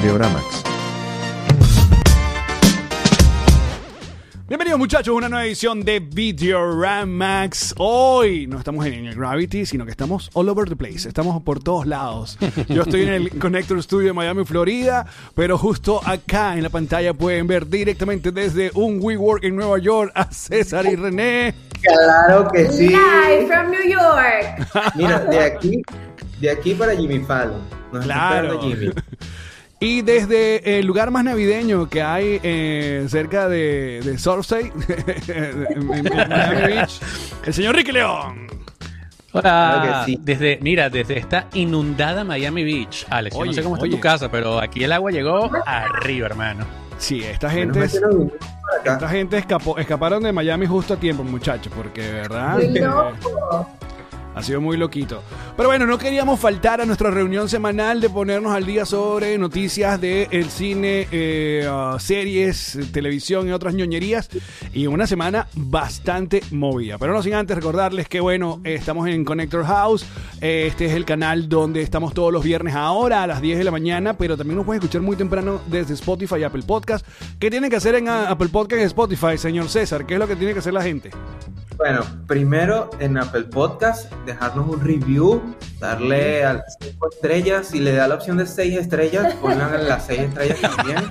Videoramax. Bienvenidos muchachos a una nueva edición de Videoramax. Hoy no estamos en el Gravity, sino que estamos all over the place. Estamos por todos lados. Yo estoy en el Connector Studio de Miami, Florida, pero justo acá en la pantalla pueden ver directamente desde un WeWork en Nueva York a César y René. Claro que sí. Live from New York. Mira, de aquí, de aquí para Jimmy Fallon. Nos Claro. Jimmy. Y desde el lugar más navideño que hay eh, cerca de, de Surfside, en, en Miami Beach, el señor Ricky León. Hola, sí. desde, mira, desde esta inundada Miami Beach, Alex, yo no sé cómo está oye. tu casa, pero aquí el agua llegó arriba, hermano. Sí, esta gente, es- esta gente escapó, escaparon de Miami justo a tiempo, muchachos, porque de verdad Muy eh, loco. Ha sido muy loquito. Pero bueno, no queríamos faltar a nuestra reunión semanal de ponernos al día sobre noticias del cine, eh, ah, series, televisión y otras ñoñerías. Y una semana bastante movida. Pero no sin antes recordarles que bueno, estamos en Connector House. Eh, este es el canal donde estamos todos los viernes ahora a las 10 de la mañana. Pero también nos pueden escuchar muy temprano desde Spotify y Apple Podcast. ¿Qué tienen que hacer en ah, Apple Podcast y Spotify, señor César? ¿Qué es lo que tiene que hacer la gente? Bueno, primero en Apple Podcast, dejarnos un review, darle a las 5 estrellas. Si le da la opción de 6 estrellas, pongan las 6 estrellas también.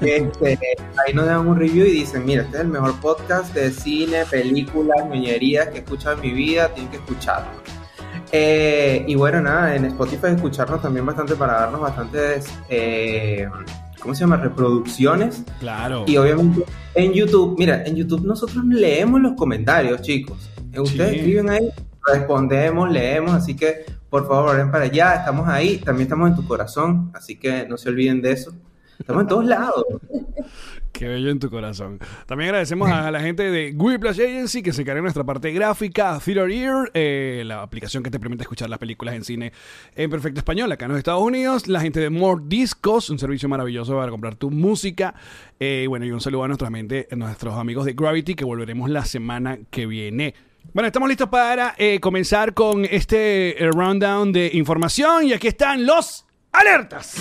Este, ahí nos dan un review y dicen, mira, este es el mejor podcast de cine, películas, ñoñerías que he escuchado en mi vida, tienen que escucharlo. Eh, y bueno, nada, en Spotify escucharnos también bastante para darnos bastantes, eh, ¿cómo se llama? Reproducciones. Claro. Y obviamente en YouTube, mira, en YouTube nosotros leemos los comentarios, chicos. Ustedes Sí. escriben ahí, respondemos, leemos, así que por favor, ven para allá, estamos ahí, también estamos en tu corazón, así que no se olviden de eso. Estamos en todos lados. Qué bello en tu corazón. También agradecemos a la gente de Whiplash Agency que se encarga de nuestra parte gráfica, Theater Ear, eh, la aplicación que te permite escuchar las películas en cine en perfecto español acá en los Estados Unidos. La gente de More Discos, un servicio maravilloso para comprar tu música. Eh, bueno, y un saludo a nuestra mente, a nuestros amigos de Gravity que volveremos la semana que viene. Bueno, estamos listos para eh, comenzar con este eh, rundown de información y aquí están los alertas.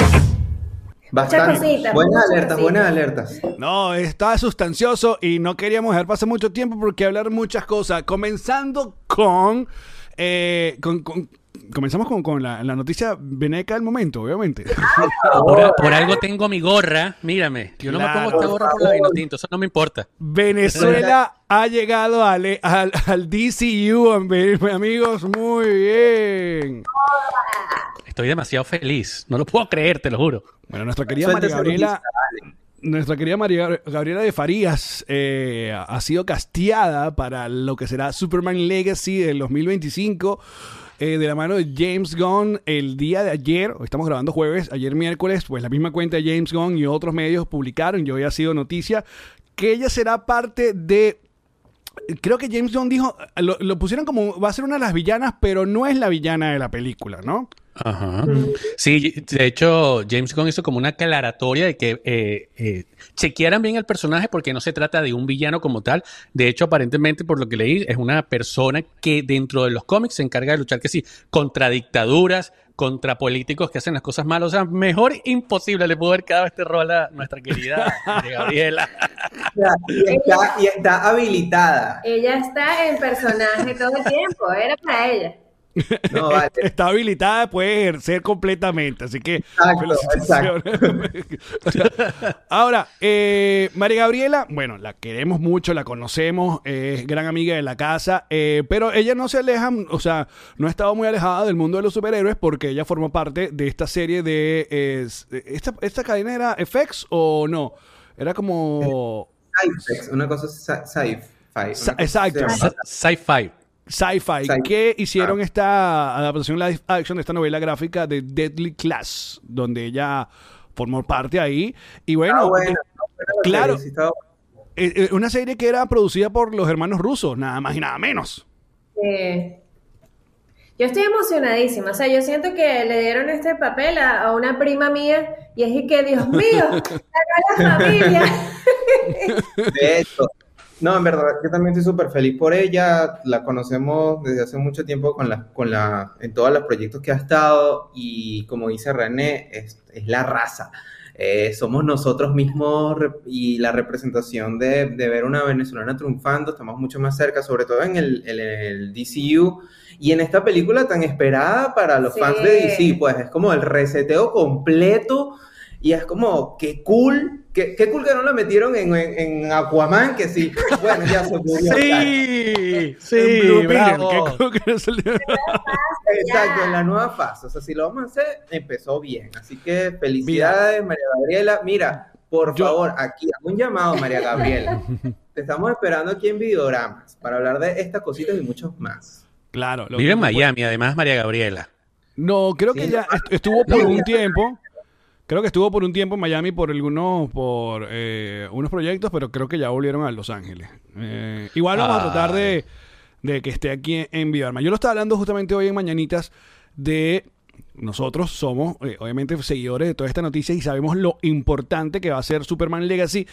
Bastante. cositas, buenas alertas, buenas alertas. No, está sustancioso y no queríamos dejar pasar mucho tiempo porque hablar muchas cosas. Comenzando con. eh, con- con- comenzamos con, con la, la noticia veneca del momento, obviamente. Por, por algo tengo mi gorra, mírame, yo no Claro, me pongo esta gorra por la vino tinto, eso no me importa. Venezuela ha llegado al, al, al DCU, am- amigos. Muy bien. Estoy demasiado feliz, no lo puedo creer, te lo juro. Bueno, nuestra querida María Gabriela. Nuestra querida María Gabriela de Farías eh, ha sido casteada para lo que será Superman Legacy del 2025 eh, de la mano de James Gunn el día de ayer. Estamos grabando jueves, ayer miércoles, pues la misma cuenta de James Gunn y otros medios publicaron, y hoy ha sido noticia, que ella será parte de Creo que James Gunn dijo, lo pusieron como va a ser una de las villanas, pero no es la villana de la película, ¿no? Ajá. Sí, de hecho, James Gunn hizo como una aclaratoria de que eh, eh, chequearan bien el personaje porque no se trata de un villano como tal. De hecho, aparentemente, por lo que leí, es una persona que dentro de los cómics se encarga de luchar, que sí, contra dictaduras, contra políticos que hacen las cosas malas. O sea, mejor imposible le pudo haber quedado este rol a nuestra querida Gabriela. Y está, y está habilitada. Ella está en personaje todo el tiempo. Era para ella. No, vale. Está habilitada, puede ejercer completamente, así que Exacto, felicitaciones. Ahora, eh, María Gabriela, bueno, la queremos mucho, la conocemos, es gran amiga de la casa, eh, pero ella no se aleja, o sea, no ha estado muy alejada del mundo de los superhéroes porque ella formó parte de esta serie de... eh, esta, ¿Esta cadena era FX o no? Era como... Sci-Fi, una cosa sci- sci-fi. Exacto. Sci-fi. Sci-Fi, Sci- que hicieron esta adaptación live action de esta novela gráfica de Deadly Class, donde ella formó parte ahí. Y bueno, Ah, bueno, no, la claro. eh, eh, una serie que era producida por los hermanos rusos, nada más y nada menos. Eh, yo estoy emocionadísima. O sea, yo siento que le dieron este papel a, a una prima mía y es que, Dios mío, la familia. De hecho, No, en verdad, yo también estoy súper feliz por ella. La conocemos desde hace mucho tiempo con la, con la, en todos los proyectos que ha estado y como dice René, es, es la raza. Eh, somos nosotros mismos y la representación de, de, ver una venezolana triunfando, estamos mucho más cerca, sobre todo en el, en el DCU y en esta película tan esperada para los Sí. fans de DC, pues es como el reseteo completo y es como, qué cool, qué, qué cool que no la metieron en, en, en Aquaman, que sí, bueno, ya se murió. Sí, sí, En Blue bravo. es el- Exacto, en la nueva fase. O sea, si lo vamos a hacer, empezó bien. Así que felicidades, María Gabriela. Mira, por Yo- favor, aquí hago un llamado, María Gabriela. Te estamos esperando aquí en Videogramas para hablar de estas cositas y muchos más. Claro. lo Vive en Miami, además, María Gabriela. No, creo que ya est- estuvo por un tiempo. Creo que estuvo por un tiempo en Miami por algunos, por eh, unos proyectos, pero creo que ya volvieron a Los Ángeles. Eh, igual vamos a tratar de, de que esté aquí en Videoarma. Yo lo estaba hablando justamente hoy en Mañanitas de nosotros somos, eh, obviamente, seguidores de toda esta noticia y sabemos lo importante que va a ser Superman Legacy.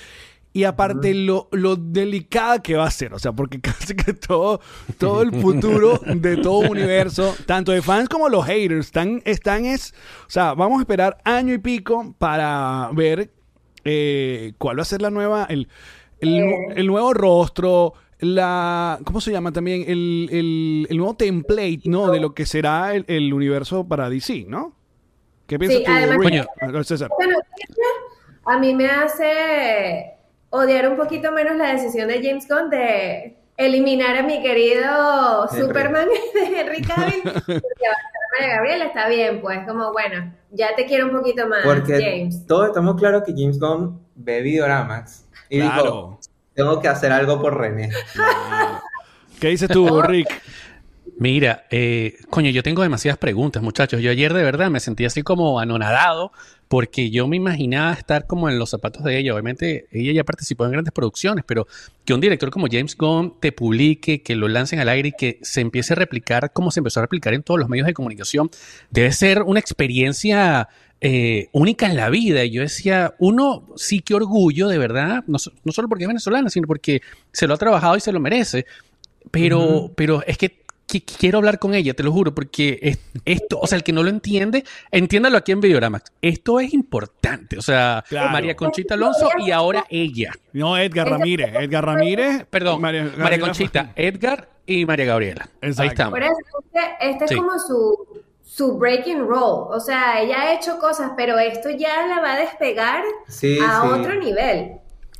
Y aparte lo, lo delicada que va a ser, o sea, porque casi que todo, todo el futuro de todo universo, tanto de fans como los haters, están, están es, o sea, vamos a esperar año y pico para ver eh, cuál va a ser la nueva, el, el, nu- el nuevo rostro, la, ¿cómo se llama también? El, el, el nuevo template, ¿no? De lo que será el, el universo para DC, ¿no? ¿Qué piensas Sí, tú, además- César? Noticia a mí me hace odiar un poquito menos la decisión de James Gunn de eliminar a mi querido Henry. Superman de Henry Cavill porque María Gabriela, está bien, pues como bueno, ya te quiero un poquito más, Porque James. todos estamos claros que James Gunn ve Videoramax y dijo, tengo que hacer algo por René. ¿Qué dices tú, Rick? Mira, eh, coño, yo tengo demasiadas preguntas, muchachos. Yo ayer de verdad me sentí así como anonadado porque yo me imaginaba estar como en los zapatos de ella. Obviamente ella ya participó en grandes producciones, pero que un director como James Gunn te publique, que lo lancen al aire y que se empiece a replicar como se empezó a replicar en todos los medios de comunicación, debe ser una experiencia eh, única en la vida. Y yo decía, uno sí que orgullo, de verdad, no, no solo porque es venezolana, sino porque se lo ha trabajado y se lo merece. Pero, Ujú. pero es que, que- quiero hablar con ella, te lo juro, porque es- esto, o sea, el que no lo entiende, entiéndalo aquí en Videoramax. Esto es importante. O sea, Claro. María Conchita Alonso y ahora ella. No, Edgar Ramírez. Edgar Ramírez. Perdón, María, Gabriela- Conchita, Edgar y María Gabriela. Exacto. Ahí estamos. Por eso, este, este Sí. es como su, su breaking role, o sea, ella ha hecho cosas, pero esto ya la va a despegar Sí, a sí. otro nivel.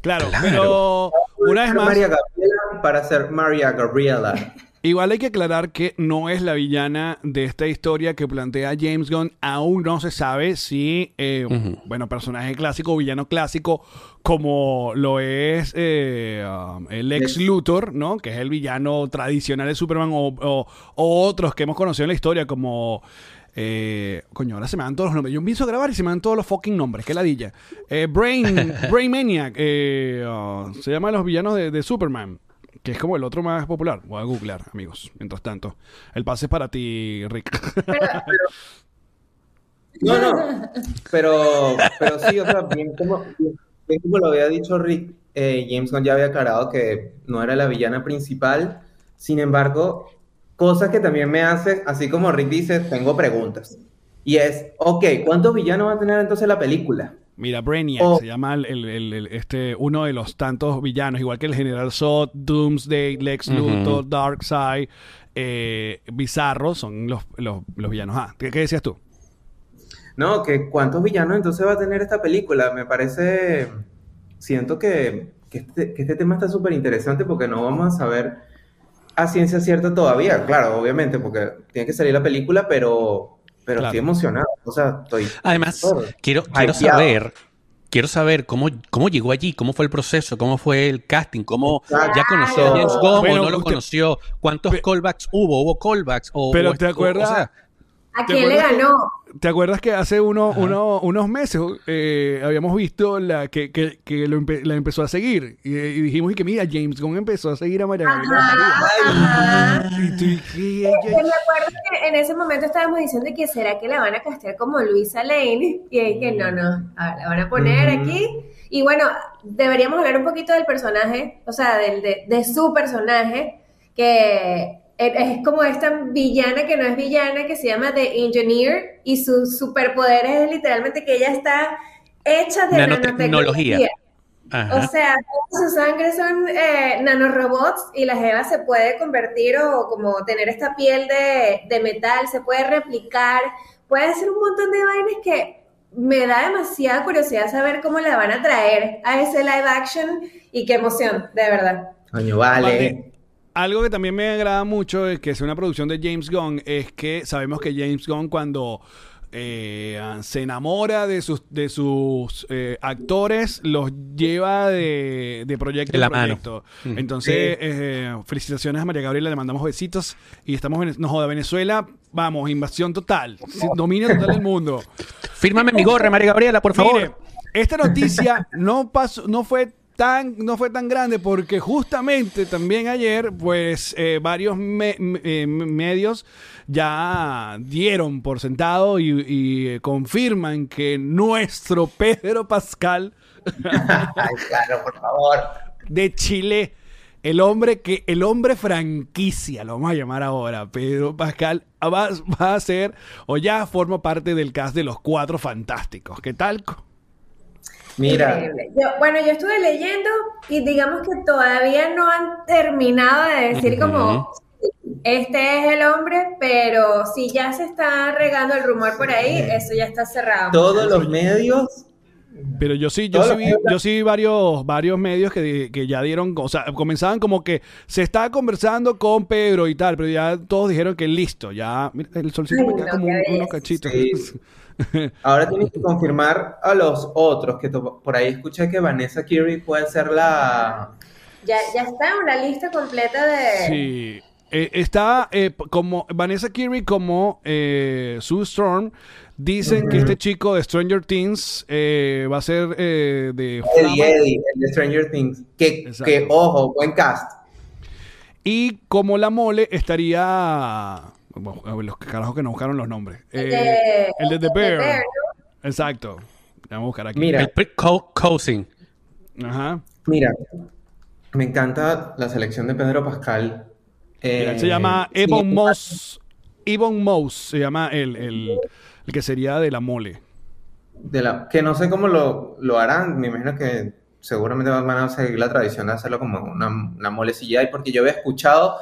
Claro, Claro. pero una vez más, María Gabriela para ser María Gabriela. igual hay que aclarar que no es la villana de esta historia que plantea James Gunn. Aún no se sabe si, eh, bueno, personaje clásico o villano clásico, como lo es eh, um, el ex Lex. Luthor, ¿no? Que es el villano tradicional de Superman, o, o- o otros que hemos conocido en la historia, como. Eh, coño, ahora se me dan todos los nombres. Yo empiezo a grabar y se me dan todos los fucking nombres. Qué ladilla. Eh, Brain, Brain Maniac. eh, uh, se llama los villanos de, de Superman. Que es como el otro más popular. Voy a googlear, amigos. Mientras tanto. El pase es para ti, Rick. No, no, pero, pero sí, o sea, bien como, lo había dicho Rick, eh, James ya había aclarado que no era la villana principal, sin embargo, cosas que también me hace, así como Rick dice, tengo preguntas. Y es, ok, ¿cuántos villanos va a tener entonces la película? Mira, Brainiac Oh. se llama el, el- el- el- este, uno de los tantos villanos, igual que el General Zod, Doomsday, Lex Ujú. Luthor, Darkseid, eh, Bizarro, son los, los, los villanos. Ah, ¿qué, qué decías tú? No, que cuántos villanos entonces va a tener esta película. Me parece, siento que, que este, que este tema está súper interesante porque no vamos a saber a ciencia cierta todavía, claro, obviamente, porque tiene que salir la película, pero, pero Claro. estoy emocionado. O sea, estoy... Además, Todo. quiero, quiero saber, quiero saber cómo, cómo llegó allí, cómo fue el proceso, cómo fue el casting, cómo Exacto. ya conoció a James Gunn Bueno, o no lo usted- conoció, cuántos Pe- callbacks hubo, hubo callbacks o Pero o- ¿te o- acuerdas? o sea, ¿A ¿Te quién le acuerdas que- ganó? ¿Te acuerdas que hace uno, uno- unos meses eh, habíamos visto la que, que, que lo empe- la empezó a seguir? Y, y dijimos y que mira, James Gunn empezó a seguir a María Gabriela. Ajá, ajá. Y tú, y ella- me acuerdo que en ese momento estábamos diciendo que será que la van a castear como Luisa Lane y ahí que no, no, a ver, la van a poner Ujú. aquí. Y bueno, deberíamos hablar un poquito del personaje, o sea, del, de, de su personaje, que es como esta villana que no es villana, que se llama The Engineer, y su superpoder es literalmente que ella está hecha de nanotecnología. O sea, su sangre son eh, nanorobots y la Jeva se puede convertir o como tener esta piel de, de metal, se puede replicar, puede hacer un montón de vainas que me da demasiada curiosidad saber cómo la van a traer a ese live action y qué emoción, de verdad. Coño, vale. Algo que también me agrada mucho es que es una producción de James Gunn es que sabemos que James Gunn cuando eh, se enamora de sus de sus eh, actores los lleva de, de proyecto en proyecto. Entonces eh, felicitaciones a María Gabriela le mandamos besitos y estamos en no joda Venezuela. Vamos invasión total. Dominio total del mundo. Fírmame mi gorra María Gabriela por favor. Esta noticia no pasó no fue tan, no fue tan grande porque justamente también ayer, pues eh, varios eh, medios ya dieron por sentado y, eh, confirman que nuestro Pedro Pascal, claro, por favor, de Chile, el hombre que, el hombre franquicia, lo vamos a llamar ahora, Pedro Pascal, va, va a ser o ya forma parte del cast de los cuatro fantásticos. ¿Qué tal? Mira. bueno, yo estuve leyendo y digamos que todavía no han terminado de decir como este es el hombre, pero si ya se está regando el rumor por ahí, eso ya está cerrado. Todos los medios. Pero yo sí, yo sí vi, yo sí vi varios, varios medios que, que, ya dieron, o sea, comenzaban como que se estaba conversando con Pedro y tal, pero ya todos dijeron que listo, ya, mira, el solcito me queda como unos cachitos. Ahora tienes que confirmar a los otros, que por ahí escuché que Vanessa Kirby puede ser la... Ya, ya está en una lista completa de... Sí. Eh, está eh, como Vanessa Kirby como eh, Sue Storm. Dicen que este chico de Stranger Things va a ser de... Eddie, Eddie, el de Stranger Things. Que, que, ojo, buen cast. Y como la mole estaría los carajos que nos buscaron los nombres. el de, eh, The Bear. Exacto. Vamos a buscar aquí. Mira. El Cousin. Ajá. Mira, me encanta la selección de Pedro Pascal. se llama eh, Ebon Moss. Ebon Moss se llama el, el, el, que sería de la mole. De la, que no sé cómo lo, lo harán. Me imagino que seguramente van a seguir la tradición de hacerlo como una, una mole CGI, porque yo había escuchado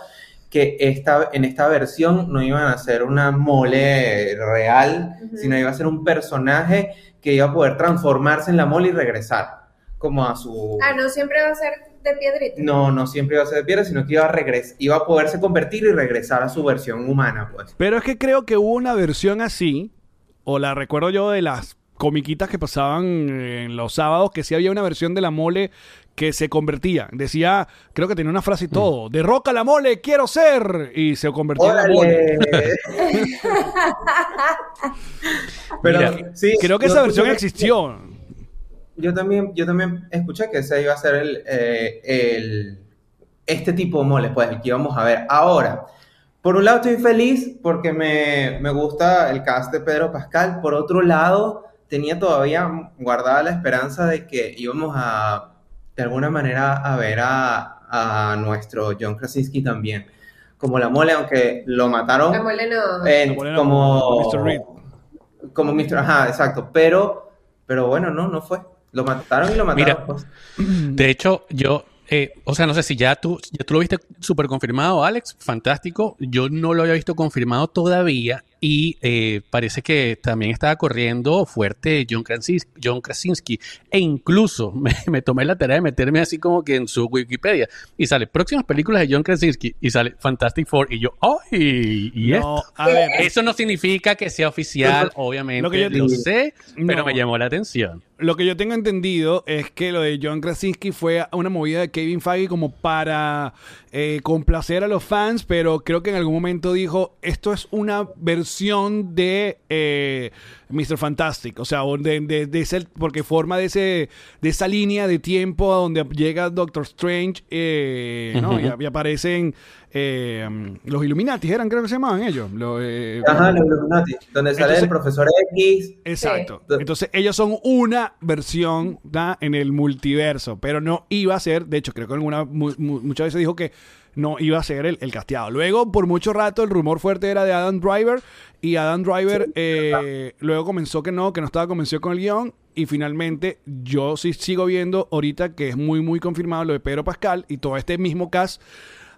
que esta, en esta versión no iban a ser una mole real, sino iba a ser un personaje que iba a poder transformarse en la mole y regresar como a su... Ah, no siempre va a ser de piedrita. No, no siempre iba a ser de piedra, sino que iba a, regres iba a poderse convertir y regresar a su versión humana, pues. Pero es que creo que hubo una versión así, o la recuerdo yo de las comiquitas que pasaban en los sábados, que sí había una versión de la mole que se convertía. Decía, creo que tenía una frase y mm. todo, derroca la mole, quiero ser. Y se convertía en la mole. Pero sí, creo que esa versión existió. Yo también, yo también escuché que ese iba a ser el, eh, el este tipo de mole, pues, el que íbamos a ver. Ahora, por un lado estoy feliz porque me, me gusta el cast de Pedro Pascal. Por otro lado, tenía todavía guardada la esperanza de que íbamos a de alguna manera a ver a, nuestro John Krasinski también. Como la mole, aunque lo mataron. La mole no. como Mr. Reed. Como Mr. Ajá, exacto. Pero, pero bueno, no, no fue. Lo mataron y lo mataron. Pues. De hecho, yo eh, o sea, no sé si ya tú, ya tú lo viste súper confirmado, Alex. Fantástico. Yo no lo había visto confirmado todavía. Y eh, parece que también estaba corriendo fuerte John Krasinski, John Krasinski. E incluso me, tomé la tarea de meterme así como que en su Wikipedia. Y sale próximas películas de John Krasinski. Y sale Fantastic Four. Y yo, ¡ay! ¿Y esto? Eso no significa que sea oficial, obviamente. Lo, que yo sé, pero me llamó la atención lo que yo tengo entendido es que lo de John Krasinski fue una movida de Kevin Feige como para eh, complacer a los fans, pero creo que en algún momento dijo, esto es una versión de eh, Mr. Fantastic. O sea, de, de- de ese- porque forma de, ese, de esa línea de tiempo a donde llega Doctor Strange eh, ¿no? Y, y aparecen eh, los Illuminati, eran creo que se llamaban ellos. Los, eh, Ajá, los Illuminati, donde sale Entonces- el profesor X. Exacto. Sí. Entonces ellos son una versión ¿da? en el multiverso, pero no iba a ser, de hecho creo que alguna, mu- mu- muchas veces dijo que no iba a ser el, el casteado. Luego, por mucho rato, el rumor fuerte era de Adam Driver y Adam Driver eh, luego comenzó que no, que no estaba convencido con el guion y finalmente yo sí sigo viendo ahorita que es muy, muy confirmado lo de Pedro Pascal y todo este mismo cast.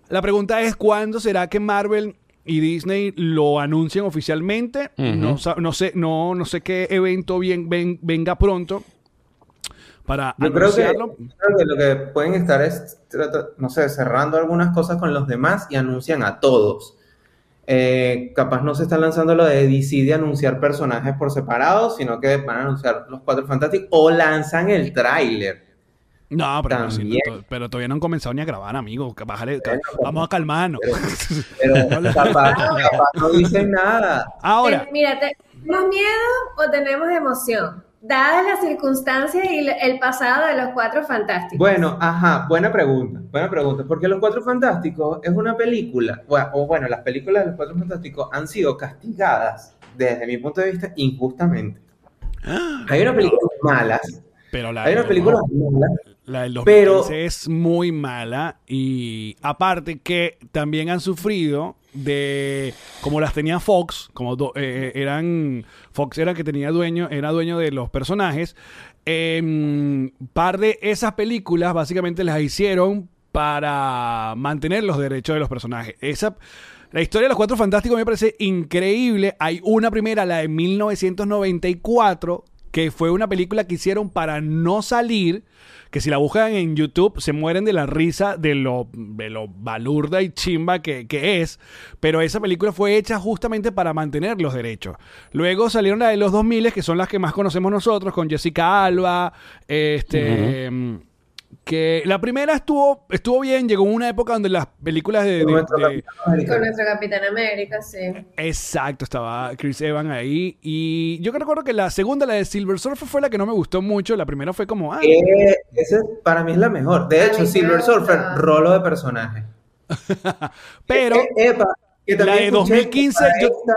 La pregunta es, ¿cuándo será que Marvel y Disney lo anuncian oficialmente? No, no sé, no, no sé qué evento bien, ven- venga pronto para Yo creo que, creo que lo que pueden estar es, trata- no sé, cerrando algunas cosas con los demás y anuncian a todos. Eh, capaz no se está lanzando lo de DC de anunciar personajes por separado, sino que van a anunciar los Cuatro Fantásticos o lanzan el tráiler. No, pero, no, sí, También. to- pero todavía no han comenzado ni a grabar, amigo. Bájale- vamos a calmarnos. Pero capaz, capaz no dicen nada. Ahora, Eh, mira, ¿tenemos miedo o tenemos emoción? Dadas las circunstancias y el pasado de los cuatro fantásticos. Bueno, ajá, buena pregunta, buena pregunta, porque Los Cuatro Fantásticos es una película, o, o bueno, las películas de Los Cuatro Fantásticos han sido castigadas, desde mi punto de vista, injustamente. Hay una película malas, pero la, hay una película malas, La del 2015 Pero- es muy mala y aparte que también han sufrido de como las tenía Fox, como do- eh, eran Fox era que tenía dueño, era dueño de los personajes. em, par de esas películas básicamente las hicieron para mantener los derechos de los personajes. Esa la historia de los Cuatro Fantásticos me parece increíble. Hay una primera, la de 1994, que fue una película que hicieron para no salir, que si la buscan en YouTube se mueren de la risa de lo, de lo balurda y chimba que, que es, pero esa película fue hecha justamente para mantener los derechos. Luego salieron la de los 2000, que son las que más conocemos nosotros, con Jessica Alba, este... Que la primera estuvo, estuvo bien, llegó una época donde las películas de- de- Nuestro de, Capitán América. Con nuestro Capitán América, sí. Exacto, estaba Chris Evans ahí. Y yo que recuerdo que la segunda, la de Silver Surfer, fue la que no me gustó mucho. La primera fue como, ah, Eh, esa para mí es la mejor. De A hecho, Silver Surfer, rolo de personaje. pero, Eh, epa, que la también de escuché que 2015 para yo- esta-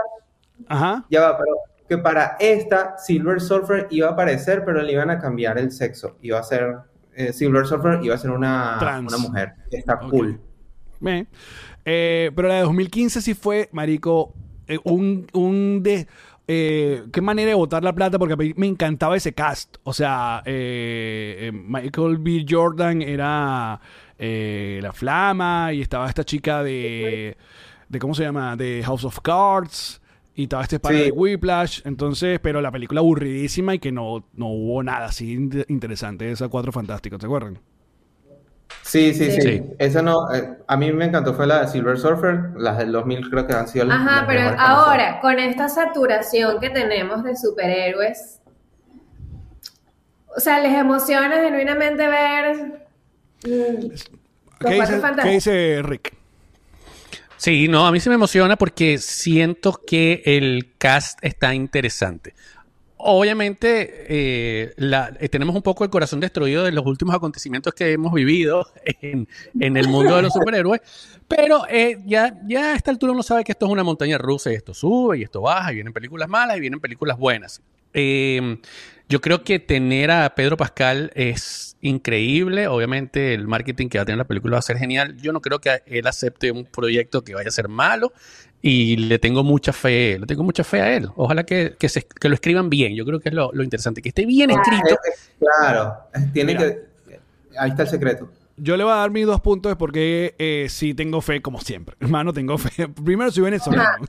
ajá. Ya va, pero que para esta Silver Surfer iba a aparecer, pero le iban a cambiar el sexo. Iba a ser eh, Silver Surfer iba a ser una, Trans. una mujer. Está cool. Eh, pero la de 2015 sí fue, marico, eh, un, un de... eh, qué manera de botar la plata porque a mí me encantaba ese cast. O sea, eh, eh, Michael B. Jordan era la flama y estaba esta chica de, de ¿cómo se llama? De House of Cards y estaba este padre Sí. de Whiplash. Entonces, pero la película aburridísima y que no, no hubo nada así in- interesante de esos cuatro fantásticos, ¿te acuerdan? Sí, sí, sí. Sí. Esa no, eh, a mí me encantó fue la de Silver Surfer. Las del 2000 creo que han sido las Ajá, las pero ahora, con esta saturación que tenemos de superhéroes, o sea, ¿les emociona genuinamente ver mm, ¿Qué dice, ¿Qué dice Rick? Sí, no, a mí se me emociona porque siento que el cast está interesante. Obviamente, eh, eh, tenemos un poco el corazón destruido de los últimos acontecimientos que hemos vivido en, el mundo de los superhéroes, pero eh, ya, a esta altura uno sabe que esto es una montaña rusa y esto sube y esto baja y vienen películas malas y vienen películas buenas. Yo creo que tener a Pedro Pascal es increíble. Obviamente el marketing que va a tener la película va a ser genial. Yo no creo que él acepte un proyecto que vaya a ser malo y le tengo mucha fe, le tengo mucha fe a él. Ojalá que, que, se- que lo escriban bien. Yo creo que es lo, lo interesante, que esté bien escrito. Eh, eh, Claro, tiene Mira. que. Ahí está el secreto. Yo le voy a dar mis dos puntos porque eh, sí tengo fe, como siempre. Hermano, tengo fe. Primero soy venezolano.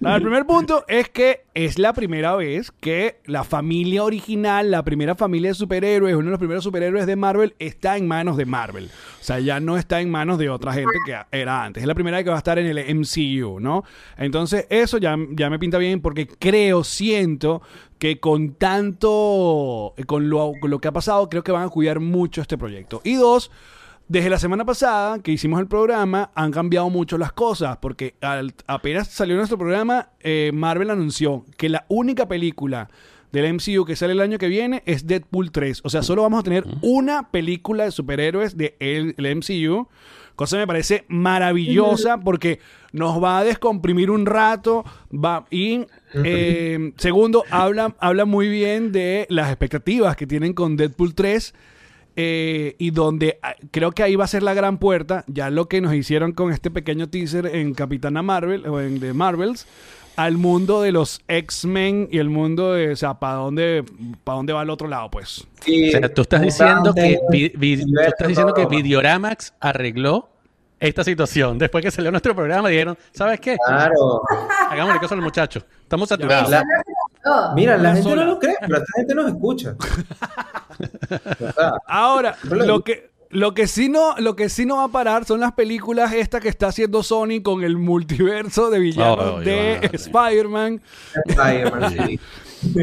No, el primer punto es que es la primera vez que la familia original, la primera familia de superhéroes, uno de los primeros superhéroes de Marvel, está en manos de Marvel. O sea, ya no está en manos de otra gente que era antes. Es la primera vez que va a estar en el MCU, ¿no? Entonces, eso ya, ya me pinta bien porque creo, siento que con tanto, con lo, con lo que ha pasado, creo que van a cuidar mucho este proyecto. Y dos, Desde la semana pasada que hicimos el programa han cambiado mucho las cosas porque al- apenas salió nuestro programa eh, Marvel anunció que la única película del MCU que sale el año que viene es Deadpool 3. O sea, solo vamos a tener una película de superhéroes de el MCU. Cosa que me parece maravillosa porque nos va a descomprimir un rato. Va, y eh, segundo, habla, habla muy bien de las expectativas que tienen con Deadpool 3. eh, y donde ah, creo que ahí va a ser la gran puerta, ya lo que nos hicieron con este pequeño teaser en Capitana Marvel o en The Marvels, al mundo de los X-Men y el mundo de, o sea, para dónde, para dónde va al otro lado, pues. Sí, O sea, tú estás diciendo que, vi- vi- tú estás diciendo que. Videoramax arregló esta situación. Después que salió nuestro programa, dijeron, ¿sabes qué? Claro. Hagámosle caso a los muchachos. Estamos saturados. La- mira, la gente sola. no lo cree, pero esta gente nos escucha. O sea, Ahora, lo que, lo que sí no, lo que sí no va a parar son las películas estas que está haciendo Sony con el multiverso de villanos Ay, de. Spider-Man. Spider-Man, sí.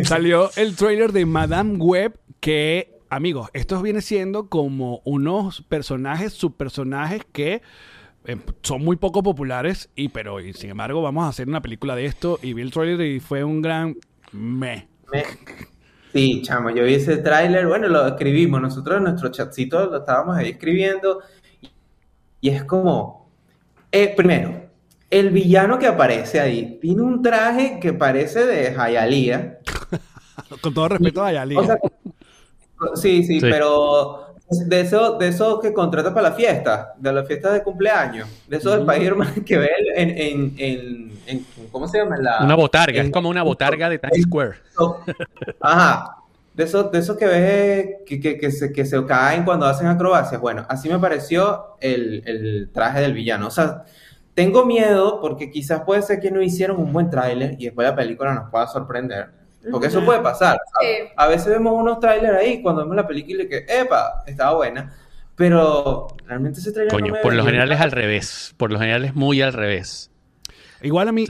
Salió el trailer de Madame Web que, amigos, esto viene siendo como unos personajes, subpersonajes que eh, son muy poco populares y pero y sin embargo vamos a hacer una película de esto y vi el trailer y fue un gran me. Me- Sí, chamo, yo vi ese tráiler, bueno, lo escribimos, nosotros en nuestro chatcito lo estábamos ahí escribiendo y es como, eh, primero, el villano que aparece ahí tiene un traje que parece de Hialeah. Con todo respeto a Yali. O sea, sí, sí, Sí. pero de eso, de eso que contrata para la fiesta, de las fiestas de cumpleaños, de esos del Spider-Man que ve en, en, en, en- ¿cómo se llama? La- Una botarga, es como una botarga de Times Square. Ajá. De esos, de esos que ves que, que, que se, que se caen cuando hacen acrobacias. Bueno, así me pareció el, el traje del villano. O sea, tengo miedo porque quizás puede ser que no hicieron un buen tráiler y después la película nos pueda sorprender. Porque eso puede pasar. Sí. A veces vemos unos trailers ahí cuando vemos la película y que, epa, estaba buena. Pero realmente ese trailer Coño, no me por lo general es al revés. Por lo general es muy al revés. Igual a mí,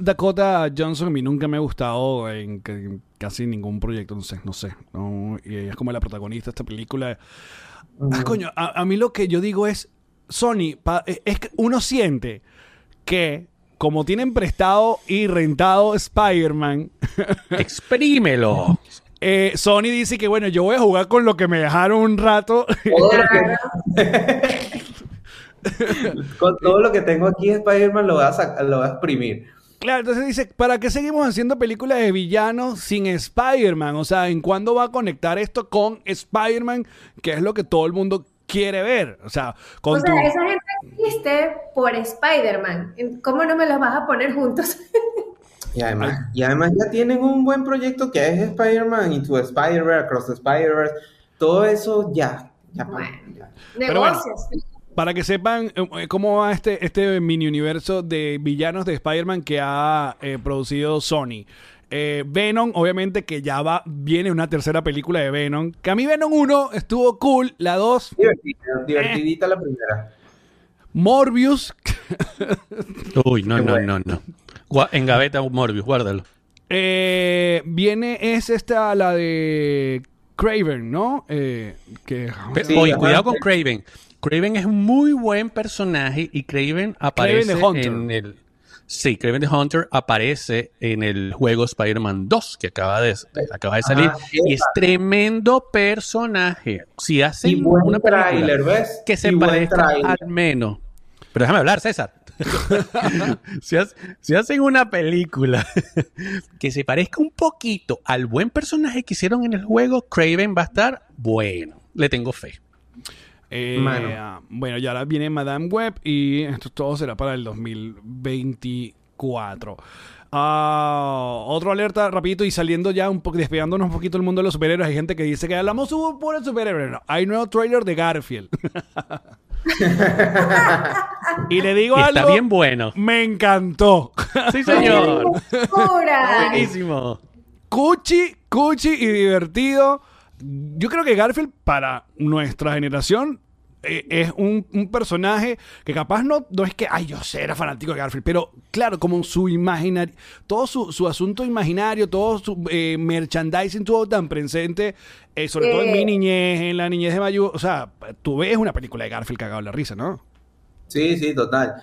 Dakota Johnson a mí nunca me ha gustado en, ca- en casi ningún proyecto, no sé, no sé. no, y ella es como la protagonista de esta película. Ah, coño, a, a mí lo que yo digo es, Sony, pa- eh, es que uno siente que como tienen prestado y rentado Spider-Man, Exprímelo. eh, Sony dice que bueno, yo voy a jugar con lo que me dejaron un rato. Todo lo que- Con todo lo que tengo aquí de Spider-Man lo voy a lo voy a exprimir. Claro, entonces dice, ¿para qué seguimos haciendo películas de villanos sin Spider-Man? O sea, ¿en cuándo va a conectar esto con Spider-Man? Que es lo que todo el mundo quiere ver. O sea, con O sea, tu... esa gente existe por Spider-Man. ¿Cómo no me los vas a poner juntos? Y además, y además ya tienen un buen proyecto que es Spider-Man Into the Spider-Verse, Across the Spider-Verse. Todo eso ya. Bueno. ya. Pero bueno. Negocios. Para que sepan eh, cómo va este, este mini universo de villanos de Spider-Man que ha eh, producido Sony. Eh, Venom, obviamente que ya va, viene una tercera película de Venom. Que a mí Venom 1 estuvo cool, la 2, Divertida, divertidita la primera. Morbius. Uy, no, no, no, no. Gua- En gaveta Morbius, guárdalo. Eh, viene, es esta, la de Craven, ¿no? Eh, que, Sí, Oye, cuidado con Craven. Craven es un muy buen personaje y Craven aparece Hunter. en el... Sí, Craven the Hunter aparece en el juego Spider-Man 2 que acaba de, acaba de salir Ajá, y es tremendo personaje. Si Y hacen buen una tráiler, ¿ves? que se Y parezca al menos. Pero déjame hablar, César. si, hace- si hacen una película que se parezca un poquito al buen personaje que hicieron en el juego, Craven va a estar bueno. Le tengo fe. Eh, Mano. bueno, ya ahora viene Madame Web y esto todo será para el 2024. Ah, otro alerta rapidito y saliendo ya un poco, despegándonos un poquito del mundo de los superhéroes. Hay gente que dice que hablamos por el superhéroe. No, hay nuevo trailer de Garfield. y le digo Y algo. está bien bueno. Me encantó. Sí, señor. Buenísimo. cuchi, cuchi y divertido. Yo creo que Garfield para nuestra generación eh, es un, un personaje que capaz no, no es que, ay, yo sé, era fanático de Garfield, pero claro, como su imaginario, todo su, su asunto imaginario, todo su eh, merchandising tuvo tan presente, eh, sobre todo en mi niñez, en la niñez de Mayu, o sea, tú ves una película de Garfield cagado en la risa, ¿no? Sí, sí, total.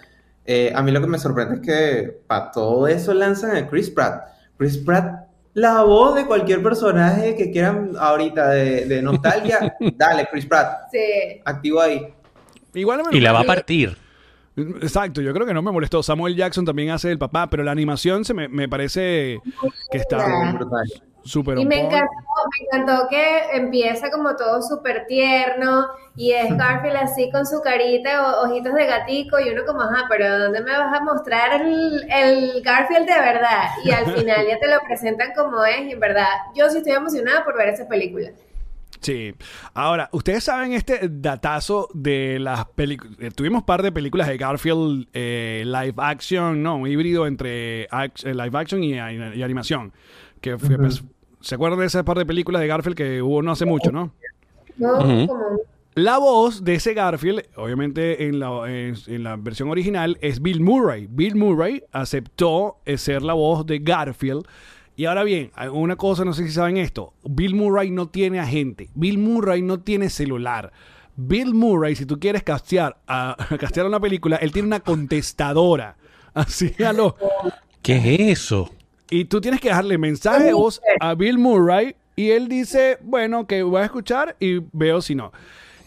Eh, a mí lo que me sorprende es que para todo eso lanzan a Chris Pratt. Chris Pratt, la voz de cualquier personaje que quieran ahorita de, de nostalgia, dale, Chris Pratt, Sí. activo ahí. Igual me- Y la va a partir. Exacto, yo creo que no me molestó. Samuel Jackson también hace el papá, pero la animación se me, me parece que está. Brutal. Súper Y me encantó, me encantó que empieza como todo súper tierno y es Garfield así con su carita, o- ojitos de gatico y uno como, ajá, pero ¿dónde me vas a mostrar el, el Garfield de verdad? Y al final ya te lo presentan como es y en verdad yo sí estoy emocionada por ver esa película. Sí. Ahora, ustedes saben este datazo de las películas. tuvimos un par de películas de Garfield eh, live action, ¿no? Un híbrido entre eh, live action y, y animación. Que fue, pues, ¿Se acuerdan de esa par de películas de Garfield que hubo no hace mucho, no? ¿no? La voz de ese Garfield, obviamente en la, en, en la versión original, es Bill Murray. Bill Murray aceptó eh, ser la voz de Garfield. Y ahora bien, una cosa, no sé si saben esto. Bill Murray no tiene agente. Bill Murray no tiene celular. Bill Murray, si tú quieres castear a, castear a una película, él tiene una contestadora. Así a lo... ¿Qué es eso? Y tú tienes que dejarle mensaje de voz a Bill Murray y él dice, bueno, que voy a escuchar y veo si no.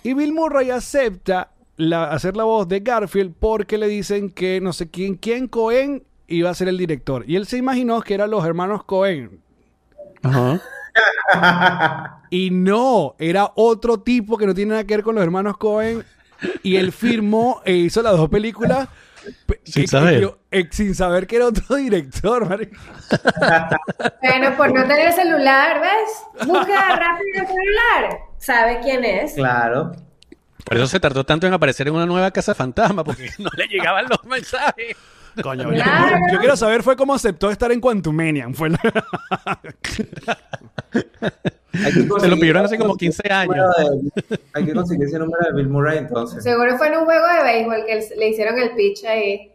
Y Bill Murray acepta la- hacer la voz de Garfield porque le dicen que no sé quién, quién Cohen iba a ser el director. Y él se imaginó que eran los hermanos Cohen. Ajá. Y no, era otro tipo que no tiene nada que ver con los hermanos Cohen. Y él firmó e hizo las dos películas. pe- Sin que- saber. que- eh, sin saber que era otro director. Bueno, por no tener celular, ¿ves? Busca rápido el celular. ¿Sabe quién es? Claro. Por eso se tardó tanto en aparecer en una nueva casa fantasma, porque no le llegaban los mensajes. Coño, yo- Claro. yo, quiero saber fue cómo aceptó estar en Quantumanian. Fue la- Se lo pidieron hace como ese 15 años. de- hay que conseguir ese número de Bill Murray entonces. Seguro fue en un juego de béisbol que le hicieron el pitch ahí.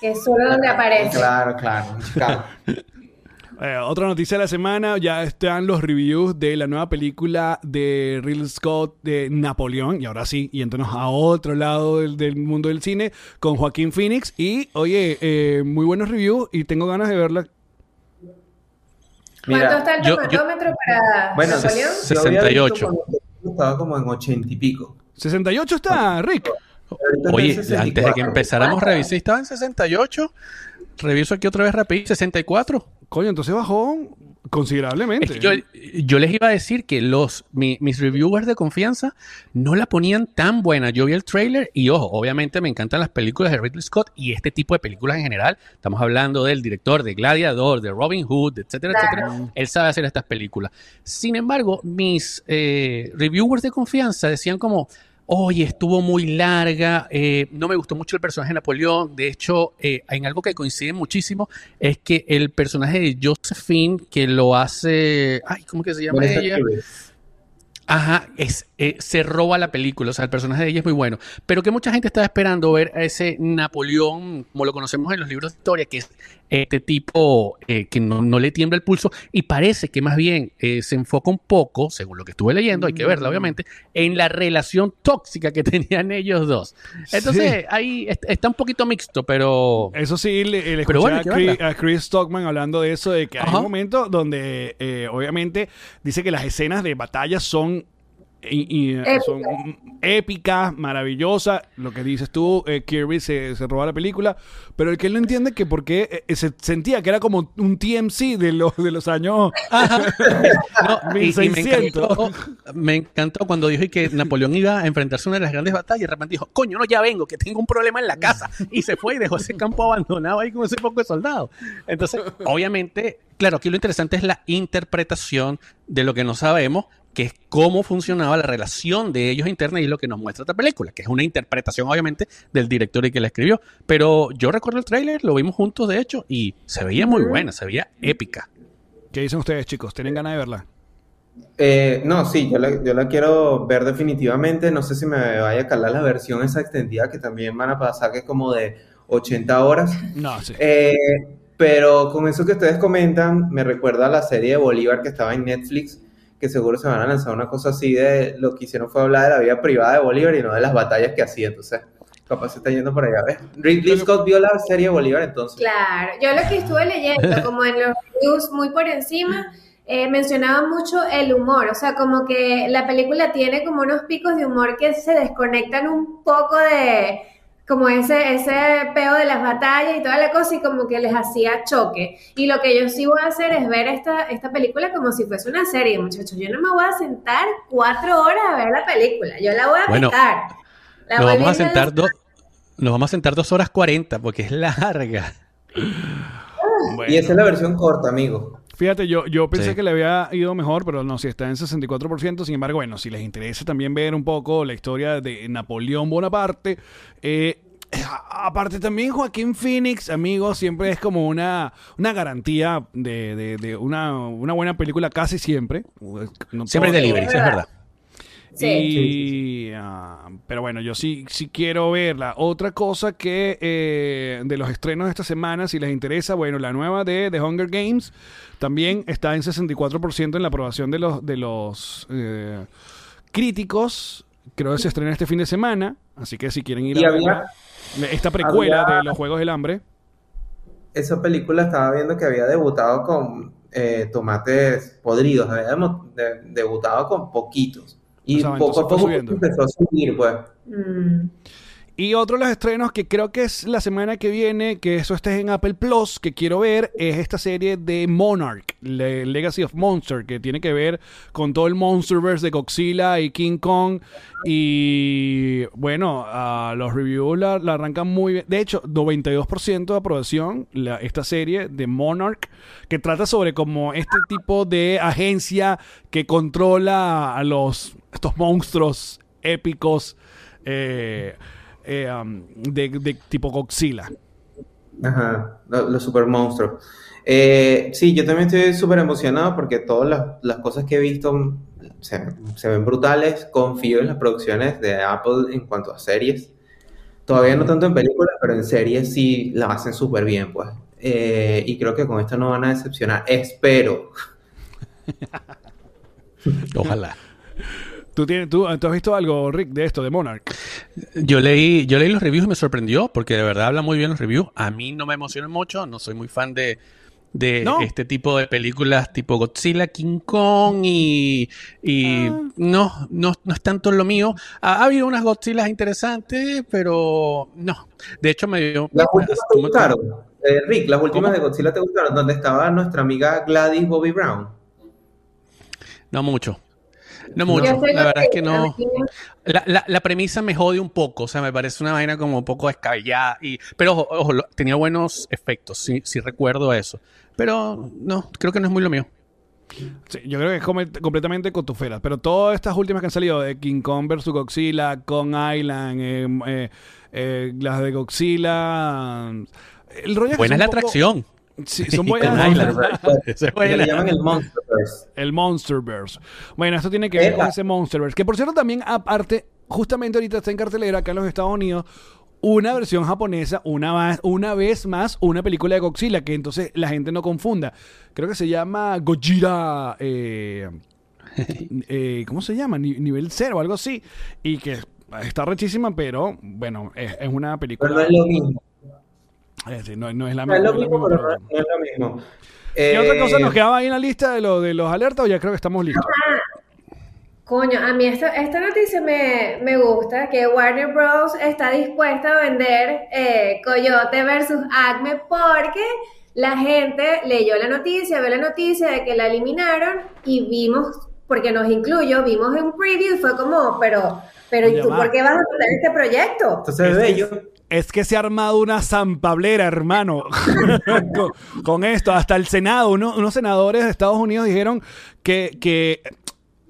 Que es solo donde aparece. Claro, claro. Eh, otra noticia de la semana, ya están los reviews de la nueva película de Ridley Scott de Napoleón. Y ahora sí, y entonces a otro lado del, del mundo del cine con Joaquín Phoenix. Y oye, eh, muy buenos reviews y tengo ganas de verla. ¿Cuánto Mira, está el yo- tomatómetro para bueno, Napoleón? yo había visto 68. cuando Estaba como en 80 y pico. 68 está, Rick. Oye, antes de que 64. empezáramos a revisar, estaba en 68. Reviso aquí otra vez rápido, 64. Coño, entonces bajó considerablemente. Es que yo, yo les iba a decir que los mi- mis reviewers de confianza no la ponían tan buena. Yo vi el trailer y ojo, obviamente me encantan las películas de Ridley Scott y este tipo de películas en general. Estamos hablando del director de Gladiador, de Robin Hood, etcétera, Claro. etcétera. Él sabe hacer estas películas. Sin embargo, mis eh, reviewers de confianza decían como, oye, estuvo muy larga, eh, no me gustó mucho el personaje de Napoleón. De hecho, eh, en algo que coincide muchísimo es que el personaje de Josephine, que lo hace, ay, ¿cómo que se llama Vanessa ella? Ajá, es, eh, se roba la película, o sea, el personaje de ella es muy bueno, pero que mucha gente estaba esperando ver a ese Napoleón, como lo conocemos en los libros de historia, que es este tipo eh, que no, no le tiembla el pulso y parece que más bien eh, se enfoca un poco, según lo que estuve leyendo, hay que verla obviamente, en la relación tóxica que tenían ellos dos. Entonces, Sí. ahí est- está un poquito mixto, pero... Eso sí, le, le escuché bueno, a, Chris, a Chris Stockman hablando de eso, de que hay un momento donde eh, obviamente dice que las escenas de batalla son, y- y, eh, son épicas, maravillosas. Lo que dices tú, eh, Kirby se, se roba la película, pero el que él no entiende que por qué eh, se sentía que era como un TMC de los, de los años... No, y- y, me 1600. encantó, me encantó cuando dijo que Napoleón iba a enfrentarse a una de las grandes batallas y de repente dijo, coño, no, ya vengo, que tengo un problema en la casa. Y se fue y dejó ese campo abandonado ahí con ese poco de soldados. Entonces, obviamente, claro, aquí lo interesante es la interpretación de lo que no sabemos, que es cómo funcionaba la relación de ellos interna y es lo que nos muestra esta película, que es una interpretación, obviamente, del director y que la escribió. Pero yo recuerdo el tráiler, lo vimos juntos, de hecho, y se veía muy buena, se veía épica. ¿Qué dicen ustedes, chicos? ¿Tienen ganas de verla? Eh, no, sí, yo la, yo la quiero ver definitivamente. No sé si me vaya a calar la versión esa extendida que también van a pasar, que es como de 80 horas. No, sí. Eh, pero con eso que ustedes comentan, me recuerda a la serie de Bolívar que estaba en Netflix, que seguro se van a lanzar una cosa así de lo que hicieron fue hablar de la vida privada de Bolívar y no de las batallas que hacía. Entonces, capaz se está yendo por allá. ¿ves? Ridley Scott vio la serie de Bolívar entonces. Claro, yo lo que estuve leyendo, como en los reviews muy por encima, eh, mencionaba mucho el humor, o sea, como que la película tiene como unos picos de humor que se desconectan un poco de como ese, ese peo de las batallas y toda la cosa y como que les hacía choque. Y lo que yo sí voy a hacer es ver esta, esta película como si fuese una serie, muchachos. Yo no me voy a sentar cuatro horas a ver la película, yo la voy a Bueno, picar. La Nos voy vamos a sentar en- dos. Nos vamos a sentar dos horas cuarenta porque es larga. Bueno. Y esa es la versión corta, amigo. Fíjate, yo, yo pensé Sí. que le había ido mejor, pero no, si está en 64%. Sin embargo, bueno, si les interesa también ver un poco la historia de Napoleón Bonaparte. eh, a- aparte también Joaquín Phoenix, amigo, siempre es como una, una garantía de, de- de una, una buena película casi siempre. No Siempre todo- delivery, sí, es verdad. Sí. Y, ah, pero bueno, yo sí, sí quiero verla. Otra cosa que eh, de los estrenos de esta semana, si les interesa, bueno, la nueva de The Hunger Games también está en 64% en la aprobación de los, de los eh, críticos. Creo que se estrena este fin de semana, así que si quieren ir a había- verla, esta precuela había- de los Juegos del Hambre. Esa película estaba viendo que había debutado con eh, tomates podridos, había de- debutado con poquitos. Y O sea, poco a poco subiendo. empezó a subir, pues. Mm. Y otro de los estrenos que creo que es la semana que viene, que eso esté en Apple Plus, que quiero ver, es esta serie de Monarch, Le- Legacy of Monster, que tiene que ver con todo el Monsterverse de Godzilla y King Kong. Y bueno, los reviews la, la arrancan muy bien. De hecho, 92% de aprobación la- esta serie de Monarch, que trata sobre como este tipo de agencia que controla a los estos monstruos épicos. eh, eh, um, de, de tipo Godzilla. Ajá, lo- los super monstruos. Eh, sí, yo también estoy súper emocionado porque todas las, las cosas que he visto mm, se, se ven brutales. Confío en las producciones de Apple en cuanto a series. Todavía no tanto en películas, pero en series sí las hacen súper bien, pues. Eh, y creo que con esto no van a decepcionar. Espero. Ojalá. ¿Tú, tienes, tú, tú has visto algo, Rick, de esto, de Monarch? Yo leí, yo leí los reviews y me sorprendió porque de verdad habla muy bien los reviews. A mí no me emociona mucho, no soy muy fan de, de ¿No? este tipo de películas tipo Godzilla, King Kong y, y Ah. no, no, no es tanto lo mío. Ha, ha habido unas Godzillas interesantes, pero no. De hecho me dio... Las últimas te gustaron. Eh, Rick, las últimas ¿Cómo? de Godzilla te gustaron. Donde estaba nuestra amiga Gladys Bobby Brown. No mucho. No mucho. La verdad es que no. La, la, la premisa me jode un poco, o sea, me parece una vaina como un poco descabellada. Y, pero ojo, ojo, lo- tenía buenos efectos, sí, sí recuerdo eso. Pero no, creo que no es muy lo mío. Sí, yo creo que es completamente cotufera. Pero todas estas últimas que han salido, de King Kong vs. Godzilla, Kong Island, eh, eh, eh, las de Godzilla... El rollo es que Buena es la poco- atracción. Sí, son Con buenas. Island. Le llaman el Monsterverse. El Monsterverse. Bueno, esto tiene que ver con ese Monsterverse. Que por cierto, también, aparte, justamente ahorita está en cartelera acá en los Estados Unidos. Una versión japonesa, una, más, una vez más, una película de Godzilla, que entonces la gente no confunda. Creo que se llama Gojira. eh, eh, ¿Cómo se llama? Ni- nivel cero o algo así. Y que está rechísima, pero bueno, es, es una Pero película. no es lo mismo. Eh, sí, no, no es la No es lo no es la mismo, misma pero no, es lo mismo. ¿Qué Eh, otra cosa nos quedaba ahí en la lista de, lo, de los alertas o ya creo que estamos listos? Coño, a mí esta, esta noticia me, me gusta, que Warner Bros. está dispuesta a vender eh, Coyote versus Acme porque la gente leyó la noticia, vio la noticia de que la eliminaron y vimos, porque nos incluyó, vimos un preview y fue como, pero, pero ¿y tú por qué vas a tener este proyecto? Entonces, Es- bello. Es que se ha armado una zampablera, hermano, con, con esto. Hasta el Senado, uno- unos senadores de Estados Unidos dijeron que, que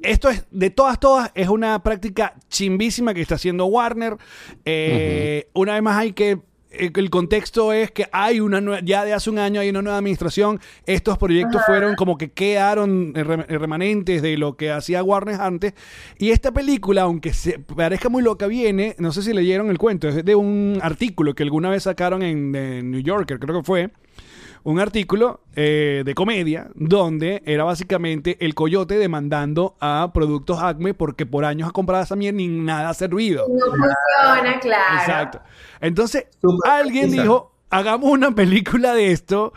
esto es, de todas, todas, es una práctica chimbísima que está haciendo Warner. Eh, Una vez más hay que el contexto es que hay una ya de hace un año hay una nueva administración. Estos proyectos fueron como que quedaron eh, eh, remanentes de lo que hacía Warner antes. Y esta película, aunque se parezca muy loca, viene, no sé si leyeron el cuento, es de un artículo que alguna vez sacaron en, en New Yorker, creo que fue un artículo eh, de comedia donde era básicamente el coyote demandando a productos Acme porque por años ha comprado esa mierda y nada ha servido. No funciona, claro. Exacto. Entonces, alguien dijo, hagamos una película de esto,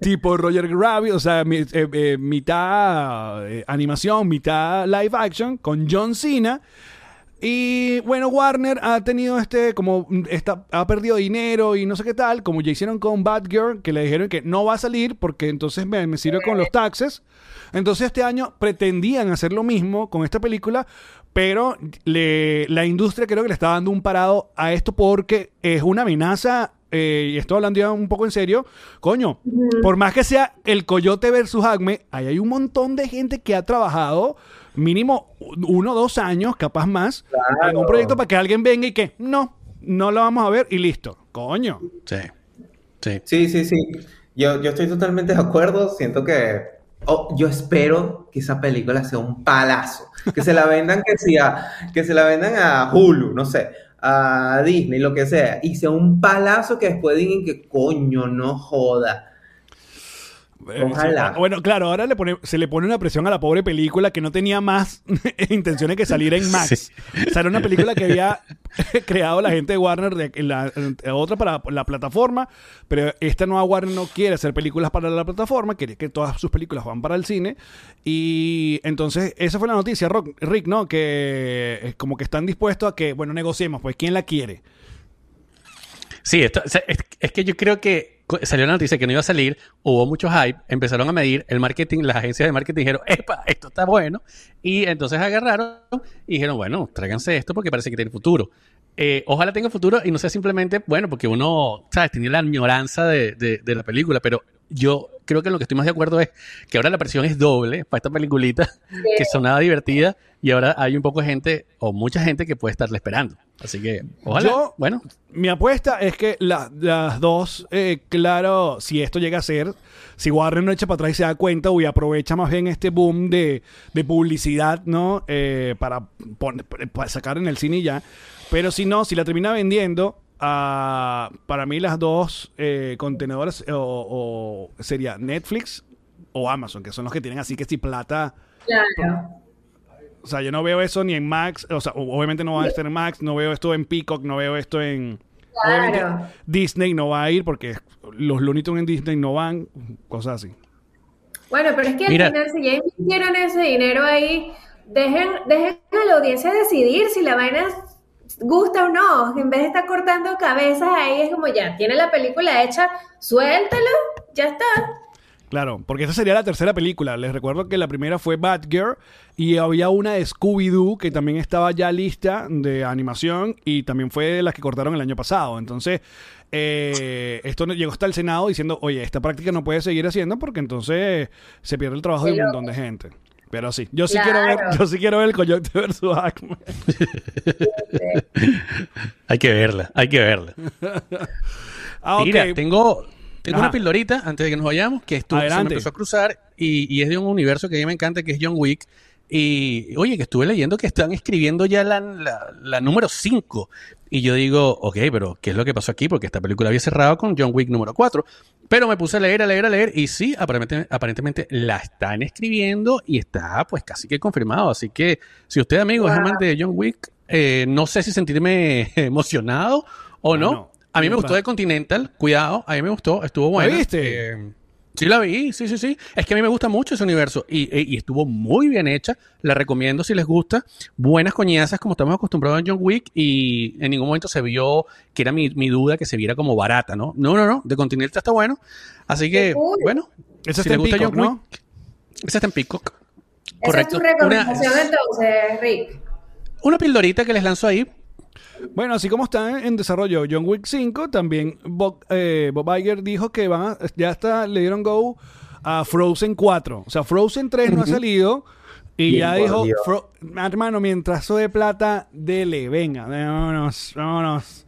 tipo Roger Rabbit, o sea, mi- eh, eh, mitad eh, animación, mitad live action, con John Cena. Y bueno, Warner ha tenido este, como, mm, está, ha perdido dinero y no sé qué tal, como ya hicieron con Batgirl, que le dijeron que no va a salir porque entonces me, me sirve con los taxes. Entonces este año pretendían hacer lo mismo con esta película, pero le- la industria creo que le está dando un parado a esto porque es una amenaza, eh, y estoy hablando ya un poco en serio, coño, por más que sea el Coyote versus Acme, ahí hay un montón de gente que ha trabajado mínimo uno o dos años, capaz más, en un proyecto para que alguien venga y que no, no lo vamos a ver y listo. Coño. Sí. Sí. Sí, sí, sí. Yo, yo estoy totalmente de acuerdo. Siento que. oh, yo espero que esa película sea un palazo. Que se la vendan, que, sea, que se la vendan a Hulu, no sé, a Disney, lo que sea. Y sea un palazo que después digan que coño, no joda. Ojalá. Eh, Bueno, claro, ahora le pone, se le pone una presión a la pobre película que no tenía más intenciones que salir en Max. O sea, era una película que había creado la gente de Warner, de, la, otra para la plataforma, pero esta nueva Warner no quiere hacer películas para la plataforma, quiere que todas sus películas van para el cine. Y entonces, esa fue la noticia, Rick, ¿no? Que es como que están dispuestos a que, bueno, negociemos, pues, ¿quién la quiere? Sí, esto, o sea, es, es que yo creo que salió la noticia que no iba a salir, hubo mucho hype, empezaron a medir el marketing, las agencias de marketing dijeron, ¡epa! Esto está bueno. Y entonces agarraron y dijeron, bueno, tráiganse esto porque parece que tiene futuro. Eh, ojalá tenga futuro y no sea simplemente, bueno, porque uno, ¿sabes? Tiene la añoranza de, de- de la película, pero yo creo que lo que estoy más de acuerdo es que ahora la presión es doble para esta peliculita, que sonaba divertida y ahora hay un poco de gente o mucha gente que puede estarla esperando. Así que, ojalá. Yo- bueno, Mi apuesta es que la- las dos, eh, claro, si esto llega a ser, si Warner no echa para atrás y se da cuenta y aprovecha más bien este boom de, de publicidad, ¿no? Eh, para, para sacar en el cine y ya. Pero si no, si la termina vendiendo, ah, para mí las dos eh, contenedoras o, o sería Netflix o Amazon, que son los que tienen así que si plata. Claro. O sea, yo no veo eso ni en Max, o sea, obviamente no va a estar en Max, no veo esto en Peacock, no veo esto en... Claro. Obviamente Disney no va a ir porque los Looney Tunes en Disney no van, cosas así. Bueno, pero es que al final, si ya invirtieron ese dinero ahí, dejen, dejen a la audiencia decidir si la vaina gusta o no. En vez de estar cortando cabezas ahí, es como ya, tiene la película hecha, suéltalo, ya está. Claro, porque esa sería la tercera película. Les recuerdo que la primera fue Batgirl y había una de Scooby-Doo que también estaba ya lista de animación y también fue de las que cortaron el año pasado. Entonces, eh, esto llegó hasta el Senado diciendo, oye, esta práctica no puede seguir haciendo porque entonces se pierde el trabajo de un montón de gente. Pero sí, yo sí Claro. quiero ver, yo sí quiero ver el Coyote versus Acme. hay que verla, hay que verla. Ah. Mira, tengo, tengo Ajá. una pildorita antes de que nos vayamos que estuvo, se me empezó a cruzar y, y es de un universo que a mí me encanta que es John Wick. Y oye, que estuve leyendo que están escribiendo ya la, la- la número 5. Y yo digo, ok, pero ¿qué es lo que pasó aquí? Porque esta película había cerrado con John Wick número 4. Pero me puse a leer, a leer, a leer. Y sí, aparentemente, aparentemente la están escribiendo y está pues casi que confirmado. Así que si usted, amigo, es Wow. amante de John Wick, eh, no sé si sentirme emocionado o no. Bueno, a mí me gustó de Continental, cuidado, a mí me gustó, estuvo buena. viste? Eh, sí la vi, sí, sí, sí. Es que a mí me gusta mucho ese universo y, e- y estuvo muy bien hecha. La recomiendo si les gusta. Buenas coñazas como estamos acostumbrados en John Wick y en ningún momento se vio que era mi, mi duda que se viera como barata, ¿no? No, no, no, de Continental está bueno. Así que, cool. bueno, Esa si está les en gusta Peacock, John ¿no? Wick, esa está en Peacock. Esa Correcto. es tu recomendación Una, entonces, Rick. una pildorita que les lanzo ahí. Bueno, así como está en desarrollo John Wick 5, también Bob, eh, Bob Iger dijo que van a- ya está, le dieron go a Frozen 4. O sea, Frozen 3 no ha salido. Y Bien, ya dijo. Fro- hermano, mientras soy de plata, dele, venga, vámonos, vámonos.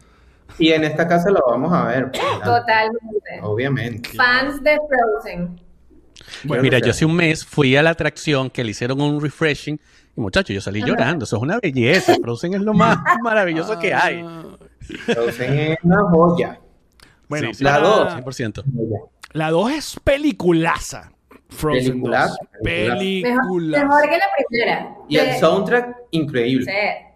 Y en esta casa lo vamos a ver. pues, Totalmente. Obviamente. Fans de Frozen. Bueno, Mira, yo hace un mes fui a la atracción que le hicieron un refreshing muchachos, yo salí llorando. Eso es una belleza. Frozen es lo más maravilloso que hay. Ah, Frozen es una joya. Bueno, Sí, sí. La dos. 100%. La 2 es peliculaza. Frozen Peliculaza, 2. peliculaza. Mejor, mejor que la primera. Y el soundtrack, increíble. Sí.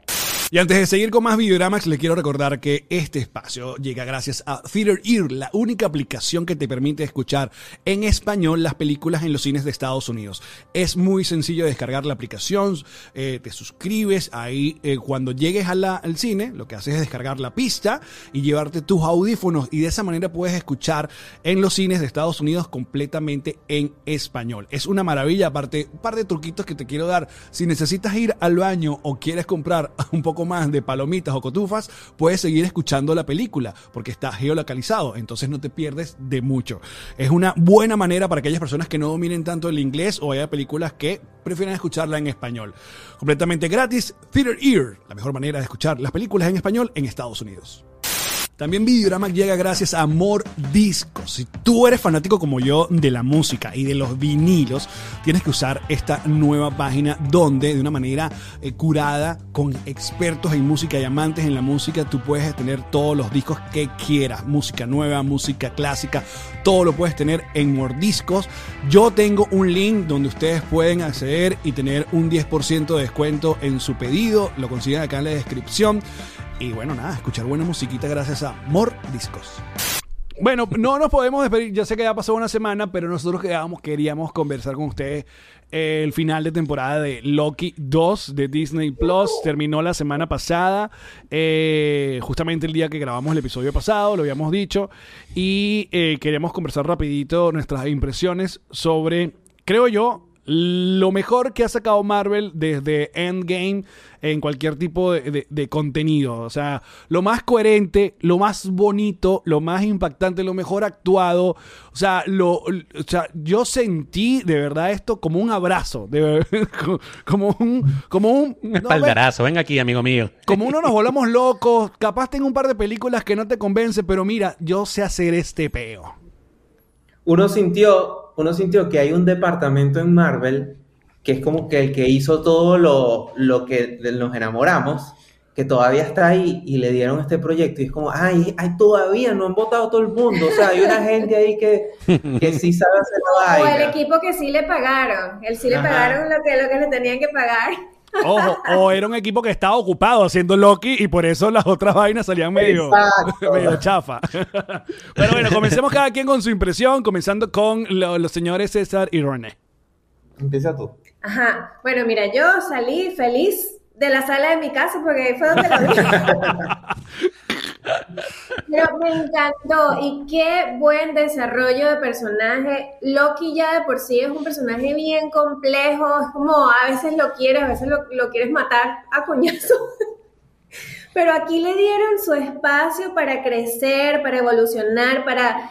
Y antes de seguir con más Videoramax, les quiero recordar que este espacio llega gracias a Theater Ear, la única aplicación que te permite escuchar en español las películas en los cines de Estados Unidos. Es muy sencillo descargar la aplicación, eh, te suscribes, ahí eh, cuando llegues al cine, lo que haces es descargar la pista y llevarte tus audífonos y de esa manera puedes escuchar en los cines de Estados Unidos completamente en español. Es una maravilla, aparte, un par de truquitos que te quiero dar. Si necesitas ir al baño o quieres comprar un poco más de palomitas o cotufas, puedes seguir escuchando la película porque está geolocalizado, entonces no te pierdes de mucho. Es una buena manera para aquellas personas que no dominen tanto el inglés o haya películas que prefieran escucharla en español. Completamente gratis, Theater Ear, la mejor manera de escuchar las películas en español en Estados Unidos. También Videorama llega gracias a Amor Discos. Si tú eres fanático como yo de la música y de los vinilos, tienes que usar esta nueva página donde de una manera eh, curada con expertos en música y amantes en la música, tú puedes tener todos los discos que quieras. Música nueva, música clásica, todo lo puedes tener en Mordiscos. Yo tengo un link donde ustedes pueden acceder y tener un 10% de descuento en su pedido. Lo consiguen acá en la descripción. Y bueno, nada, escuchar buena musiquita gracias a More Discos. Bueno, no nos podemos despedir. Ya sé que ya pasó una semana, pero nosotros quedábamos, queríamos conversar con ustedes eh, el final de temporada de Loki 2 de Disney Plus. Terminó la semana pasada, eh, justamente el día que grabamos el episodio pasado, lo habíamos dicho. Y eh, queremos conversar rapidito nuestras impresiones sobre, creo yo, lo mejor que ha sacado Marvel desde Endgame en cualquier tipo de, de- de contenido. O sea, lo más coherente, lo más bonito, lo más impactante, lo mejor actuado. O sea, lo, o sea yo sentí de verdad esto como un abrazo, de como un... Como un Un no, espaldarazo. Ven aquí, amigo mío. como uno nos volamos locos, capaz tengo un par de películas que no te convencen, pero mira, yo sé hacer este peo. Uno sintió, uno sintió que hay un departamento en Marvel que es como que el que hizo todo lo, lo que nos enamoramos, que todavía está ahí y le dieron este proyecto y es como, ay, ay, todavía no han votado todo el mundo, o sea, hay una gente ahí que, que sí sabe hacer la O el equipo que sí le pagaron. El sí le Ajá. pagaron lo que, lo que le tenían que pagar. Ojo, o era un equipo que estaba ocupado haciendo Loki y por eso las otras vainas salían medio, medio chafa. Pero bueno, comencemos cada quien con su impresión, comenzando con lo- los señores César y René. Empieza tú. Ajá. Bueno, mira, yo salí feliz de la sala de mi casa porque ahí fue donde lo vi. Pero me encantó y qué buen desarrollo de personaje. Loki ya de por sí es un personaje bien complejo, es como a veces lo quieres, a veces lo, lo quieres matar a coñazo. Pero aquí le dieron su espacio para crecer, para evolucionar, para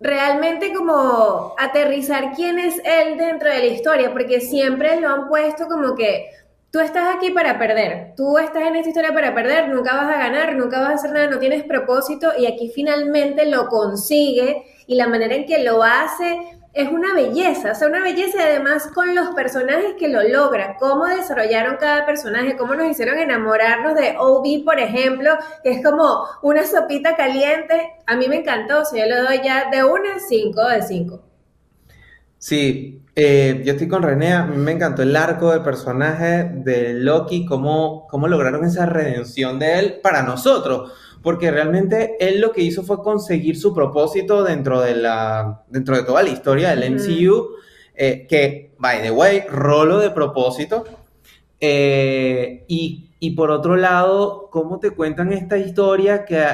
realmente como aterrizar quién es él dentro de la historia, porque siempre lo han puesto como que tú estás aquí para perder, tú estás en esta historia para perder, nunca vas a ganar, nunca vas a hacer nada, no tienes propósito y aquí finalmente lo consigue y la manera en que lo hace es una belleza, o sea, una belleza además con los personajes que lo logran, cómo desarrollaron cada personaje, cómo nos hicieron enamorarnos de OB, por ejemplo, que es como una sopita caliente, a mí me encantó, o sea, yo le doy ya de una 5 de 5. Sí, eh, yo estoy con René, a mí me encantó el arco de personaje de Loki, cómo, cómo lograron esa redención de él para nosotros, porque realmente él lo que hizo fue conseguir su propósito dentro de, la, dentro de toda la historia del. MCU, eh, que, by the way, rolo de propósito. Eh, y, y por otro lado, cómo te cuentan esta historia que,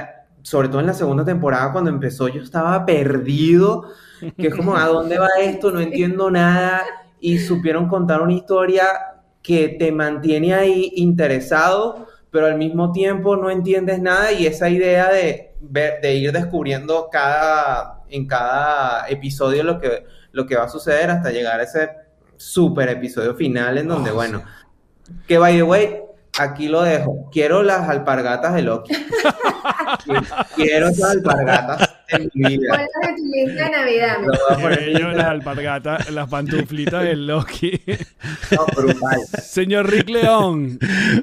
sobre todo en la segunda temporada, cuando empezó, yo estaba perdido que es como, ¿a dónde va esto? No entiendo nada. Y supieron contar una historia que te mantiene ahí interesado, pero al mismo tiempo no entiendes nada y esa idea de, ver- de ir descubriendo cada, en cada episodio lo que, lo que va a suceder hasta llegar a ese super episodio final en donde, Oh, bueno, que by the way, aquí lo dejo. Quiero las alpargatas de Loki. Quiero esas alpargatas en mi vida. Ponlas en tu lista de Navidad. Lo voy a poner en Bello, las alpargatas, las pantuflitas del Loki. No, brutal. Señor Rick León.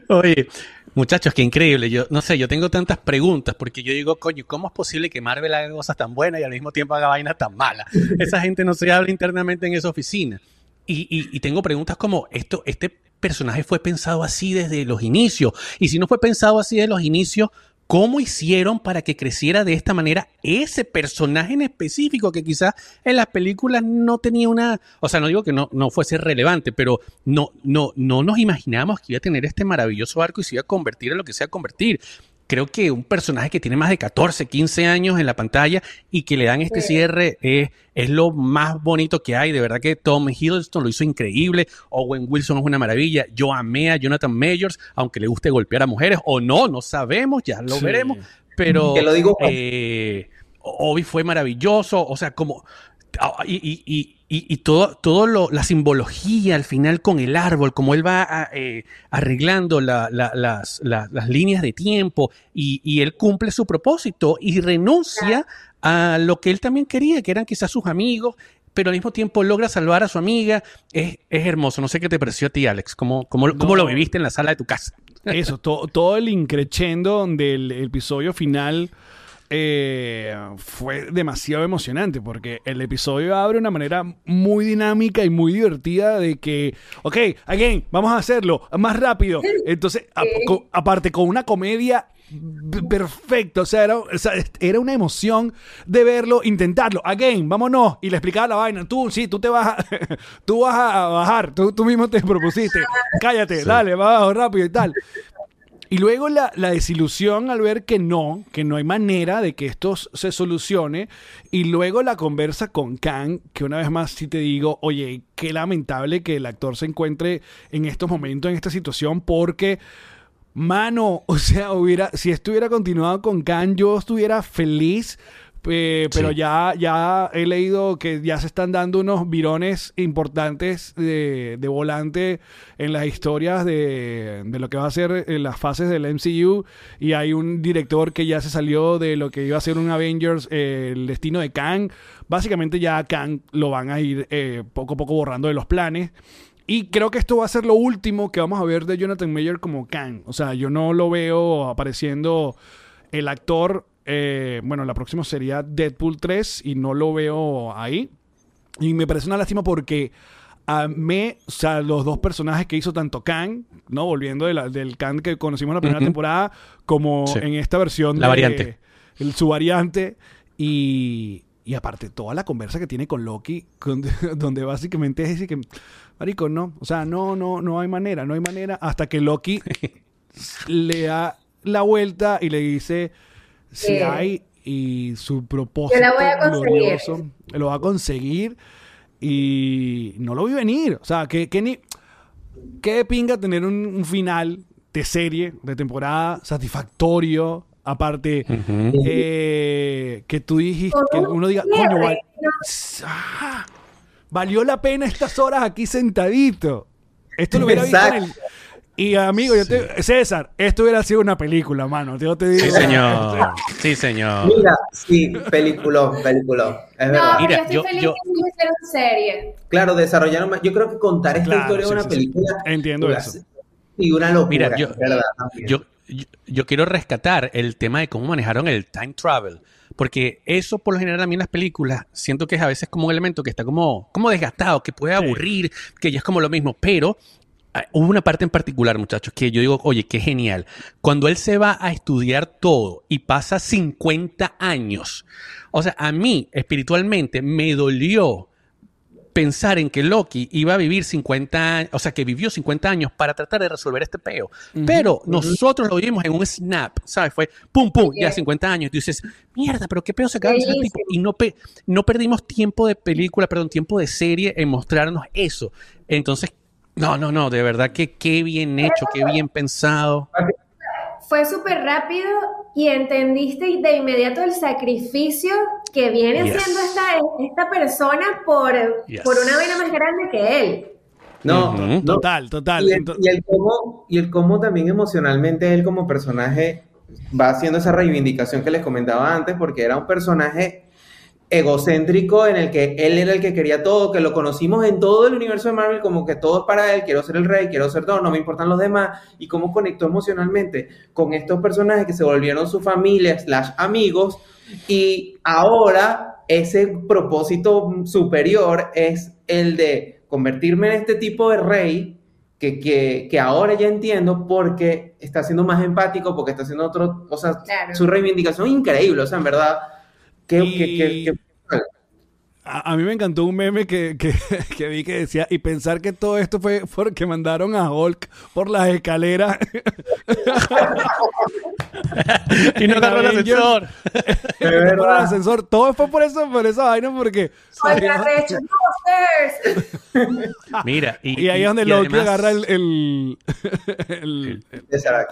Oye, muchachos, qué increíble. Yo no sé, yo tengo tantas preguntas porque yo digo, coño, ¿cómo es posible que Marvel haga cosas tan buenas y al mismo tiempo haga vainas tan malas? Esa gente no se habla internamente en esa oficina. Y, y- y tengo preguntas como, esto, este personaje fue pensado así desde los inicios. Y si no fue pensado así desde los inicios, ¿cómo hicieron para que creciera de esta manera ese personaje en específico que quizás en las películas no tenía una, o sea, no digo que no, no fuese relevante, pero no, no, no nos imaginábamos que iba a tener este maravilloso arco y se iba a convertir en lo que se iba a convertir. Creo que un personaje que tiene más de 14, 15 años en la pantalla y que le dan este Sí. cierre es, es lo más bonito que hay. De verdad que Tom Hiddleston lo hizo increíble. Owen Wilson es una maravilla. Yo amé a Jonathan Majors, aunque le guste golpear a mujeres o no, no sabemos, ya lo Sí. veremos. Pero Que lo digo. eh, Obi fue maravilloso, o sea, como y, y, y, y- y todo, todo lo, la simbología al final con el árbol, como él va ah, eh, arreglando la- la- las, la- las líneas de tiempo y, y él cumple su propósito y renuncia a lo que él también quería, que eran quizás sus amigos, pero al mismo tiempo logra salvar a su amiga. Es, es hermoso. No sé qué te pareció a ti, Alex. ¿Cómo, cómo, cómo lo viviste en la sala de tu casa? Eso, to- todo el increchendo del episodio final eh, fue demasiado emocionante porque el episodio abre de una manera muy dinámica y muy divertida de que, ok, again, vamos a hacerlo más rápido. Entonces, a- co- aparte con una comedia perfecta, o sea, era, o sea, era una emoción de verlo, intentarlo, again, vámonos, y le explicaba la vaina, tú, sí, tú te vas a, tú vas a bajar, tú, tú mismo te propusiste, cállate, dale, va abajo rápido y tal. Y luego la, desilusión al ver que no, que no hay manera de que esto se solucione. Y luego la conversa con Kang, que una vez más sí te digo, oye, qué lamentable que el actor se encuentre en estos momentos, en esta situación, porque, mano, o sea, hubiera, si esto hubiera continuado con Kang, yo estuviera feliz. Eh, pero Sí. ya, ya he leído que ya se están dando unos virones importantes de, de volante en las historias de, de lo que va a ser eh, las fases del MCU. Y hay un director que ya se salió de lo que iba a ser un Avengers, eh, el destino de Kang. Básicamente ya a Kang lo van a ir eh, poco a poco borrando de los planes. Y creo que esto va a ser lo último que vamos a ver de Jonathan Mayer como Kang. O sea, yo no lo veo apareciendo el actor. Eh, bueno, la próxima sería Deadpool 3 y no lo veo ahí. Y me parece una lástima porque a mí, o sea, los dos personajes que hizo tanto Kang, ¿no? Volviendo de la- del Kang que conocimos en la primera temporada, como Sí. en esta versión La de- variante. el, su variante. Y, y aparte, toda la conversa que tiene con Loki, con- donde básicamente es decir que, Marico, no, o sea, no, no, no hay manera, no hay manera, hasta que Loki le da la vuelta y le dice si Sí. hay y su propósito Yo la voy a conseguir. glorioso lo va a conseguir y no lo vi venir. O sea, que, que ni qué de pinga tener un, un final de serie, de temporada satisfactorio. Aparte, eh, que tú dijiste, que uno diga, coño. Ah, valió la pena estas horas aquí sentadito. Esto lo hubiera visto en el... Y amigo, yo te... César, esto hubiera sido una película, mano. Yo te digo. Sí, señor. Sí, señor. Mira, sí, peliculón, peliculón. Es No, verdad. pero Mira, yo estoy yo- feliz yo- que no hicieron serie. Claro, desarrollaron más. Yo creo que contar esta Claro, historia sí, de una sí, sí. película. Entiendo una- eso. Y una locura. Mira, yo- verdad. Yo, yo, yo quiero rescatar el tema de cómo manejaron el time travel. Porque eso, por lo general, a mí en las películas, siento que es a veces como un elemento que está como, como desgastado, que puede Sí. aburrir, que ya es como lo mismo. Pero hubo una parte en particular, muchachos, que yo digo, oye, qué genial. Cuando él se va a estudiar todo y pasa 50 años, o sea, a mí espiritualmente me dolió pensar en que Loki iba a vivir 50 años, o sea, que vivió 50 años para tratar de resolver este peo. Pero nosotros lo vimos en un snap, ¿sabes? Fue pum, pum, ya Sí. 50 años. Y tú dices, mierda, pero qué peo se acaba de hacer el tipo. Y no, pe- no perdimos tiempo de película, perdón, tiempo de serie en mostrarnos eso. Entonces, no, no, no, de verdad que qué bien hecho, qué bien pensado. Fue súper rápido y entendiste de inmediato el sacrificio que viene Yes. haciendo esta, esta persona por, Yes. por una vaina más grande que él. No. Total, total. Y el, Ento- y el cómo, y el cómo también emocionalmente él como personaje va haciendo esa reivindicación que les comentaba antes, porque era un personaje egocéntrico en el que él era el que quería todo, que lo conocimos en todo el universo de Marvel como que todo es para él, quiero ser el rey, quiero ser todo, no me importan los demás, y cómo conectó emocionalmente con estos personajes que se volvieron su familia, slash amigos, y ahora ese propósito superior es el de convertirme en este tipo de rey que, que, que ahora ya entiendo porque está siendo más empático, porque está haciendo otro, o sea, Claro. su reivindicación increíble, o sea, en verdad, que, Y- A, a mí me encantó un meme que, que, que vi que decía, y pensar que todo esto fue porque mandaron a Hulk por las escaleras. y no agarró el ascensor. el verdad. ascensor. Todo fue por eso, por esa vaina, porque... No. Mira, y, Y ahí es donde Loki además- agarra el... el, el-.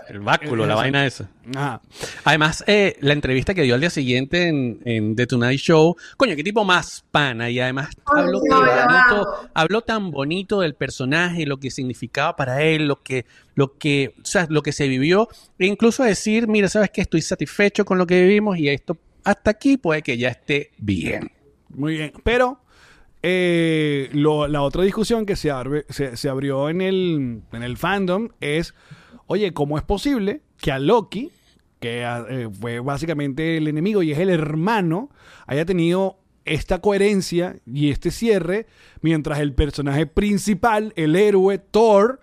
El báculo, la vaina esa. ajá. Además, eh, la entrevista que dio al día siguiente en, en The Tonight Show, coño, qué tipo más Y además habló, no, tan bonito, amo. habló tan bonito del personaje, lo que significaba para él, lo que, lo que, o sea, lo que se vivió. E incluso decir, mira, sabes que estoy satisfecho con lo que vivimos y esto hasta aquí puede que ya esté bien. Muy bien. Pero eh, lo- la otra discusión que se, se, se abrió en el, en el fandom es, oye, ¿cómo es posible que a Loki, que ah, eh, fue básicamente el enemigo y es el hermano, haya tenido esta coherencia y este cierre, mientras el personaje principal, el héroe Thor,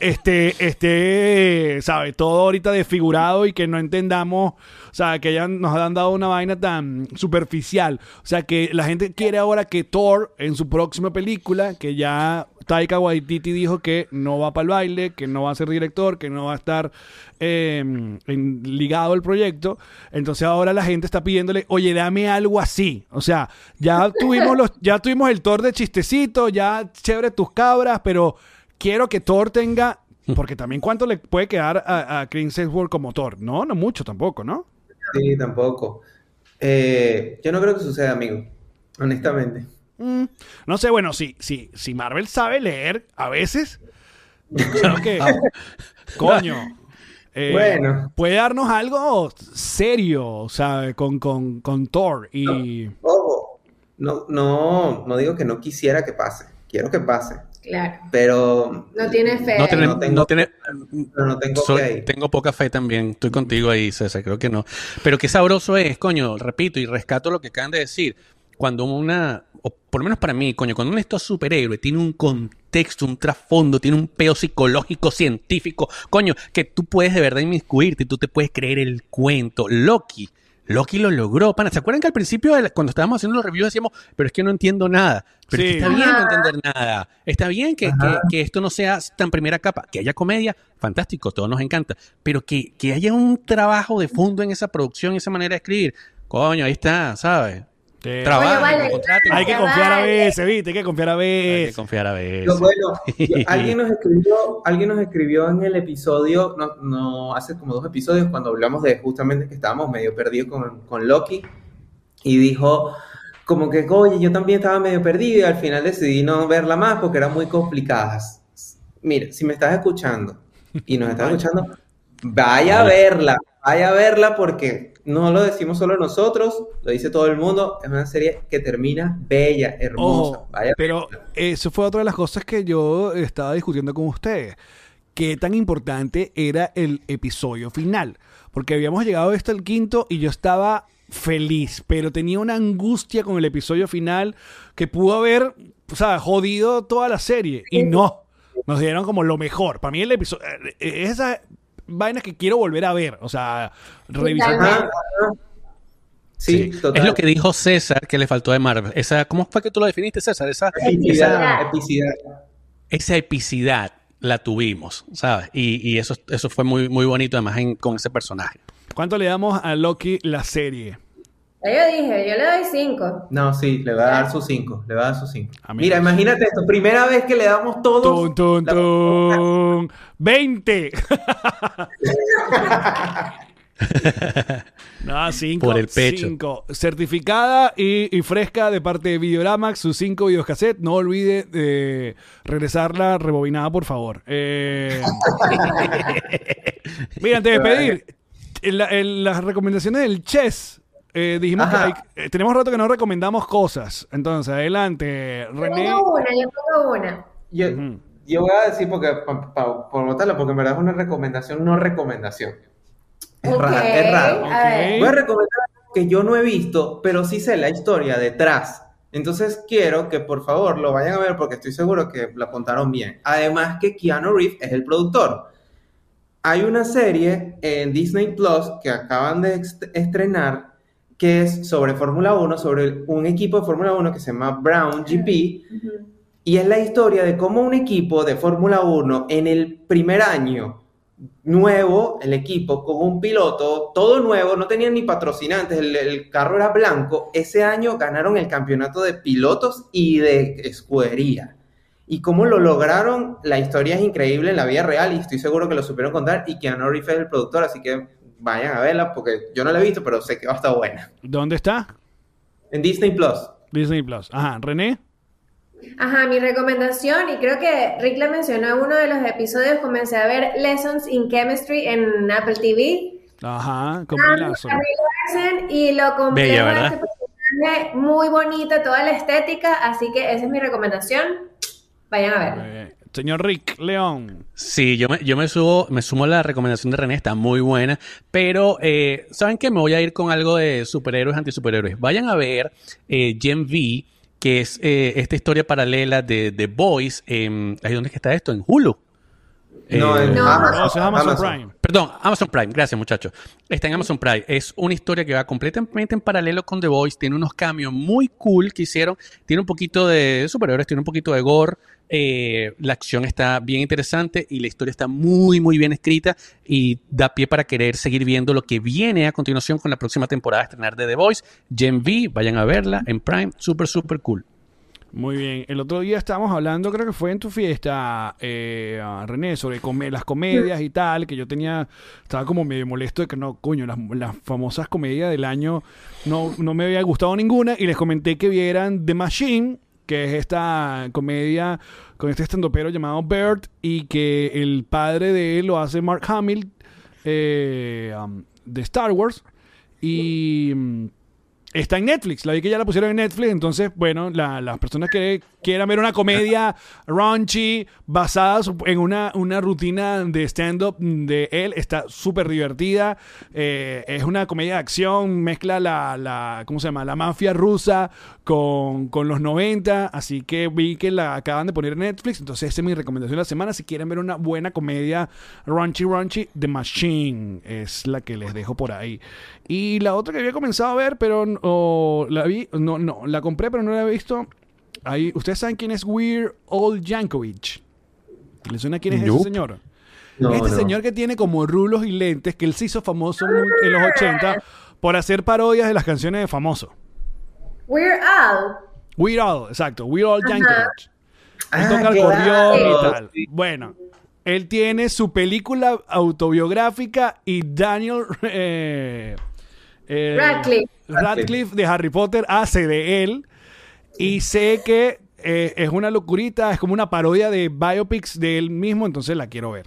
este, este, sabe, todo ahorita desfigurado y que no entendamos, o sea, que ya nos han dado una vaina tan superficial. O sea, que la gente quiere ahora que Thor, en su próxima película, que ya Taika Waititi dijo que no va para el baile, que no va a ser director, que no va a estar eh, en- ligado al proyecto. Entonces ahora la gente está pidiéndole, oye, dame algo así. O sea, ya tuvimos los, ya tuvimos el Thor de chistecito, ya chévere tus cabras, pero quiero que Thor tenga, porque también cuánto le puede quedar a, a Chris Hemsworth como Thor. No, no mucho tampoco, ¿no? Sí, tampoco. Eh, yo no creo que suceda, amigo, honestamente. Mm, no sé, bueno, si, si, si Marvel sabe leer a veces, creo que, coño, eh, Bueno. puede darnos algo serio, o sea, con, con, con Thor y... Ojo, no, no, no digo que no quisiera que pase, quiero que pase, Claro. pero No tiene fe. No, tener- no tengo- no pero no tengo Soy- fe. tengo poca fe también. Estoy contigo ahí, César. Creo que no. Pero qué sabroso es, coño. Repito y rescato lo que acaban de decir. Cuando una, o por lo menos para mí, coño, cuando un estos superhéroe tiene un contexto, un trasfondo, tiene un peo psicológico, científico, coño, que tú puedes de verdad inmiscuirte y tú te puedes creer el cuento. Loki. Loki lo logró, pana. ¿Se acuerdan que al principio, la- cuando estábamos haciendo los reviews, decíamos, pero es que no entiendo nada? Pero es que está bien no entender nada. Está bien que, que- que esto no sea tan primera capa. Que haya comedia, fantástico, todo nos encanta. Pero que, que haya un trabajo de fondo en esa producción, esa manera de escribir. Coño, ahí está, ¿sabes? Te- Trabajo, vale. contraten. Hay que confiar a veces, ¿viste? Hay que confiar a Hay veces. que confiar a veces. Bueno, yo- alguien nos escribió, alguien nos escribió en el episodio, no, no hace como dos episodios, cuando hablamos de justamente que estábamos medio perdidos con, con Loki, y dijo como que, oye, yo también estaba medio perdido y al final decidí no verla más porque eran muy complicadas. Mira, si me estás escuchando y nos estás escuchando, vaya a verla, vaya a verla porque no lo decimos solo nosotros, lo dice todo el mundo, es una serie que termina bella, hermosa. Vaya pero eso fue otra de las cosas que yo estaba discutiendo con ustedes. Qué tan importante era el episodio final. Porque habíamos llegado hasta el quinto y yo estaba feliz, pero tenía una angustia con el episodio final que pudo haber, o sea, jodido toda la serie. Y no, nos dieron como lo mejor. Para mí el episodio, eh, esa vaina que quiero volver a ver, o sea, revisar. Sí, total. Es lo que dijo César que le faltó de Marvel. Esa, ¿Cómo fue que tú lo definiste, César? Esa, Epicidad, esa, epicidad. esa epicidad la tuvimos, ¿sabes? Y, y eso, eso fue muy, muy bonito además en- con ese personaje. ¿Cuánto le damos a Loki la serie? Ya yo dije, yo le doy cinco. No, sí, le va a dar sus cinco, le va a dar sus cinco. Amigos. Mira, imagínate esto, primera vez que le damos todos. Tun, tun, la- tun. 20. No, cinco. Por el pecho. cinco. Certificada y, y fresca de parte de Videoramax, sus cinco videocassette. No olvide de regresarla rebobinada, por favor. Eh, Mira, antes de pedir, en la- en las recomendaciones del Chess, eh, dijimos que hay- eh, tenemos rato que no recomendamos cosas. Entonces, adelante, Yo René. pongo una, yo pongo una. Yo, yo voy a decir porque pa- pa- por votarla, porque en verdad es una recomendación, no recomendación. Es Ok, raro, es raro. Voy a recomendar algo que yo no he visto, pero sí sé la historia detrás. Entonces quiero que por favor lo vayan a ver porque estoy seguro que la apuntaron bien. Además que Keanu Reeves es el productor. Hay una serie en Disney Plus que acaban de est- estrenar que es sobre Fórmula 1, sobre un equipo de Fórmula 1 que se llama Brown GP. Y es la historia de cómo un equipo de Fórmula 1 en el primer año, nuevo, el equipo con un piloto, todo nuevo, no tenían ni patrocinantes, el, el carro era blanco, ese año ganaron el campeonato de pilotos y de escudería. Y cómo lo lograron, la historia es increíble en la vida real y estoy seguro que lo supieron contar y que Reeves es el productor, así que vayan a verla porque yo no la he visto, pero sé que va a estar buena. ¿Dónde está? En Disney Plus. Disney Plus. Ajá, René. Ajá, mi recomendación, y creo que Rick la mencionó en uno de los episodios, comencé a ver Lessons in Chemistry en Apple TV. Ajá, Ah, Larson, y lo complejo Bella, este personaje, muy bonita toda la estética, así que esa es mi recomendación. Vayan a verla. Señor Rick León. Sí, yo me, yo me subo, me sumo a la recomendación de René, está muy buena. Pero, eh, ¿saben qué? Me voy a ir con algo de superhéroes, antisuperhéroes. Vayan a ver eh, Gen V, que es eh, esta historia paralela de The Boys. ¿ahí dónde es que está esto? En Hulu. No, Eh, en No. Amazon. No, eso es Amazon, Amazon. Prime. Perdón, Amazon Prime, gracias muchachos. Está en Amazon Prime. Es una historia que va completamente en paralelo con The Voice. Tiene unos cambios muy cool que hicieron. Tiene un poquito de superhéroes, tiene un poquito de gore. Eh, la acción está bien interesante y la historia está muy, muy bien escrita y da pie para querer seguir viendo lo que viene a continuación con la próxima temporada de estrenar de The Voice. Gen V, vayan a verla en Prime. Súper, súper cool. Muy bien. El otro día estábamos hablando, creo que fue en tu fiesta, eh, ah, René, sobre las comedias y tal, que yo tenía, estaba como medio molesto de que no, coño, las, famosas comedias del año no, no me había gustado ninguna y les comenté que vieran The Machine, que es esta comedia con este estandopero llamado Bert y que el padre de él lo hace Mark Hamill eh, um, de Star Wars y... Está en Netflix, la vi que ya la pusieron en Netflix, entonces, bueno, la- las personas que quieran ver una comedia raunchy basada en una, una rutina de stand-up de él, está súper divertida, Eh, es una comedia de acción, mezcla la, la, ¿cómo se llama? La mafia rusa con, con los 90, así que vi que la acaban de poner en Netflix, entonces esa es mi recomendación de la semana, si quieren ver una buena comedia raunchy, raunchy, The Machine es la que les dejo por ahí. Y la otra que había comenzado a ver, pero no, la vi, no, no, la compré, pero no la he visto. Ahí, ¿Ustedes saben quién es Weird Old Yankovic? ¿Les suena quién es ese señor? No, este no. señor que tiene como rulos y lentes, que él se hizo famoso en los 80 por hacer parodias de las canciones de famoso. We're Al. Weird Al, exacto, Weird Al Ajá. Yankovic. Él Ah, toca el acordeón y tal. Bueno, él tiene su película autobiográfica y Daniel eh, eh, Radcliffe. Radcliffe de Harry Potter hace de él. Y sé que eh, es una locurita, es como una parodia de biopics de él mismo, entonces la quiero ver.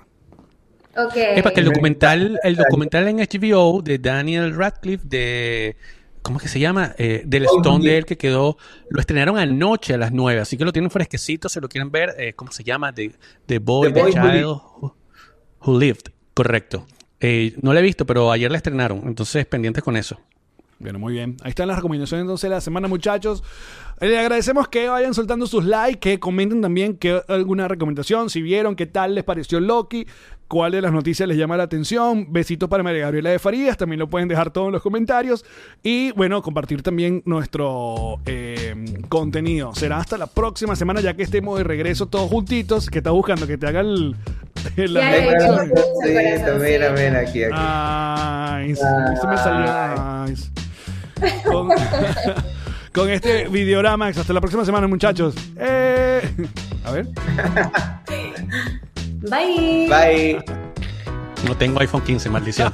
Ok. Es para que el documental, el documental en HBO de Daniel Radcliffe de ¿cómo es que se llama? Eh, del Stone de él que quedó, lo estrenaron anoche a las 9, así que lo tienen fresquecito, si lo quieren ver, eh, ¿cómo se llama? The, the Boy, The The, Boy Who Child Who Lived, correcto. Eh, no la he visto, pero ayer la estrenaron, entonces pendientes con eso. Bueno, muy bien. Ahí están las recomendaciones entonces de la semana, muchachos. Eh, Le agradecemos que vayan soltando sus likes, que comenten también que alguna recomendación, si vieron, qué tal les pareció Loki, cuál de las noticias les llama la atención. Besitos para María Gabriela de Farías, también lo pueden dejar todo en los comentarios. Y bueno, compartir también nuestro eh, contenido. Será hasta la próxima semana, ya que estemos de regreso todos juntitos, que está buscando que te haga el... Mira, ya, ya. corazoncito, mira, mira, aquí, aquí. Ay, se me salió. Ay. Con, con este Videoramax. Hasta la próxima semana, muchachos. Eh, a ver. Bye. Bye. No tengo iPhone 15, maldición.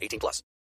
18 plus.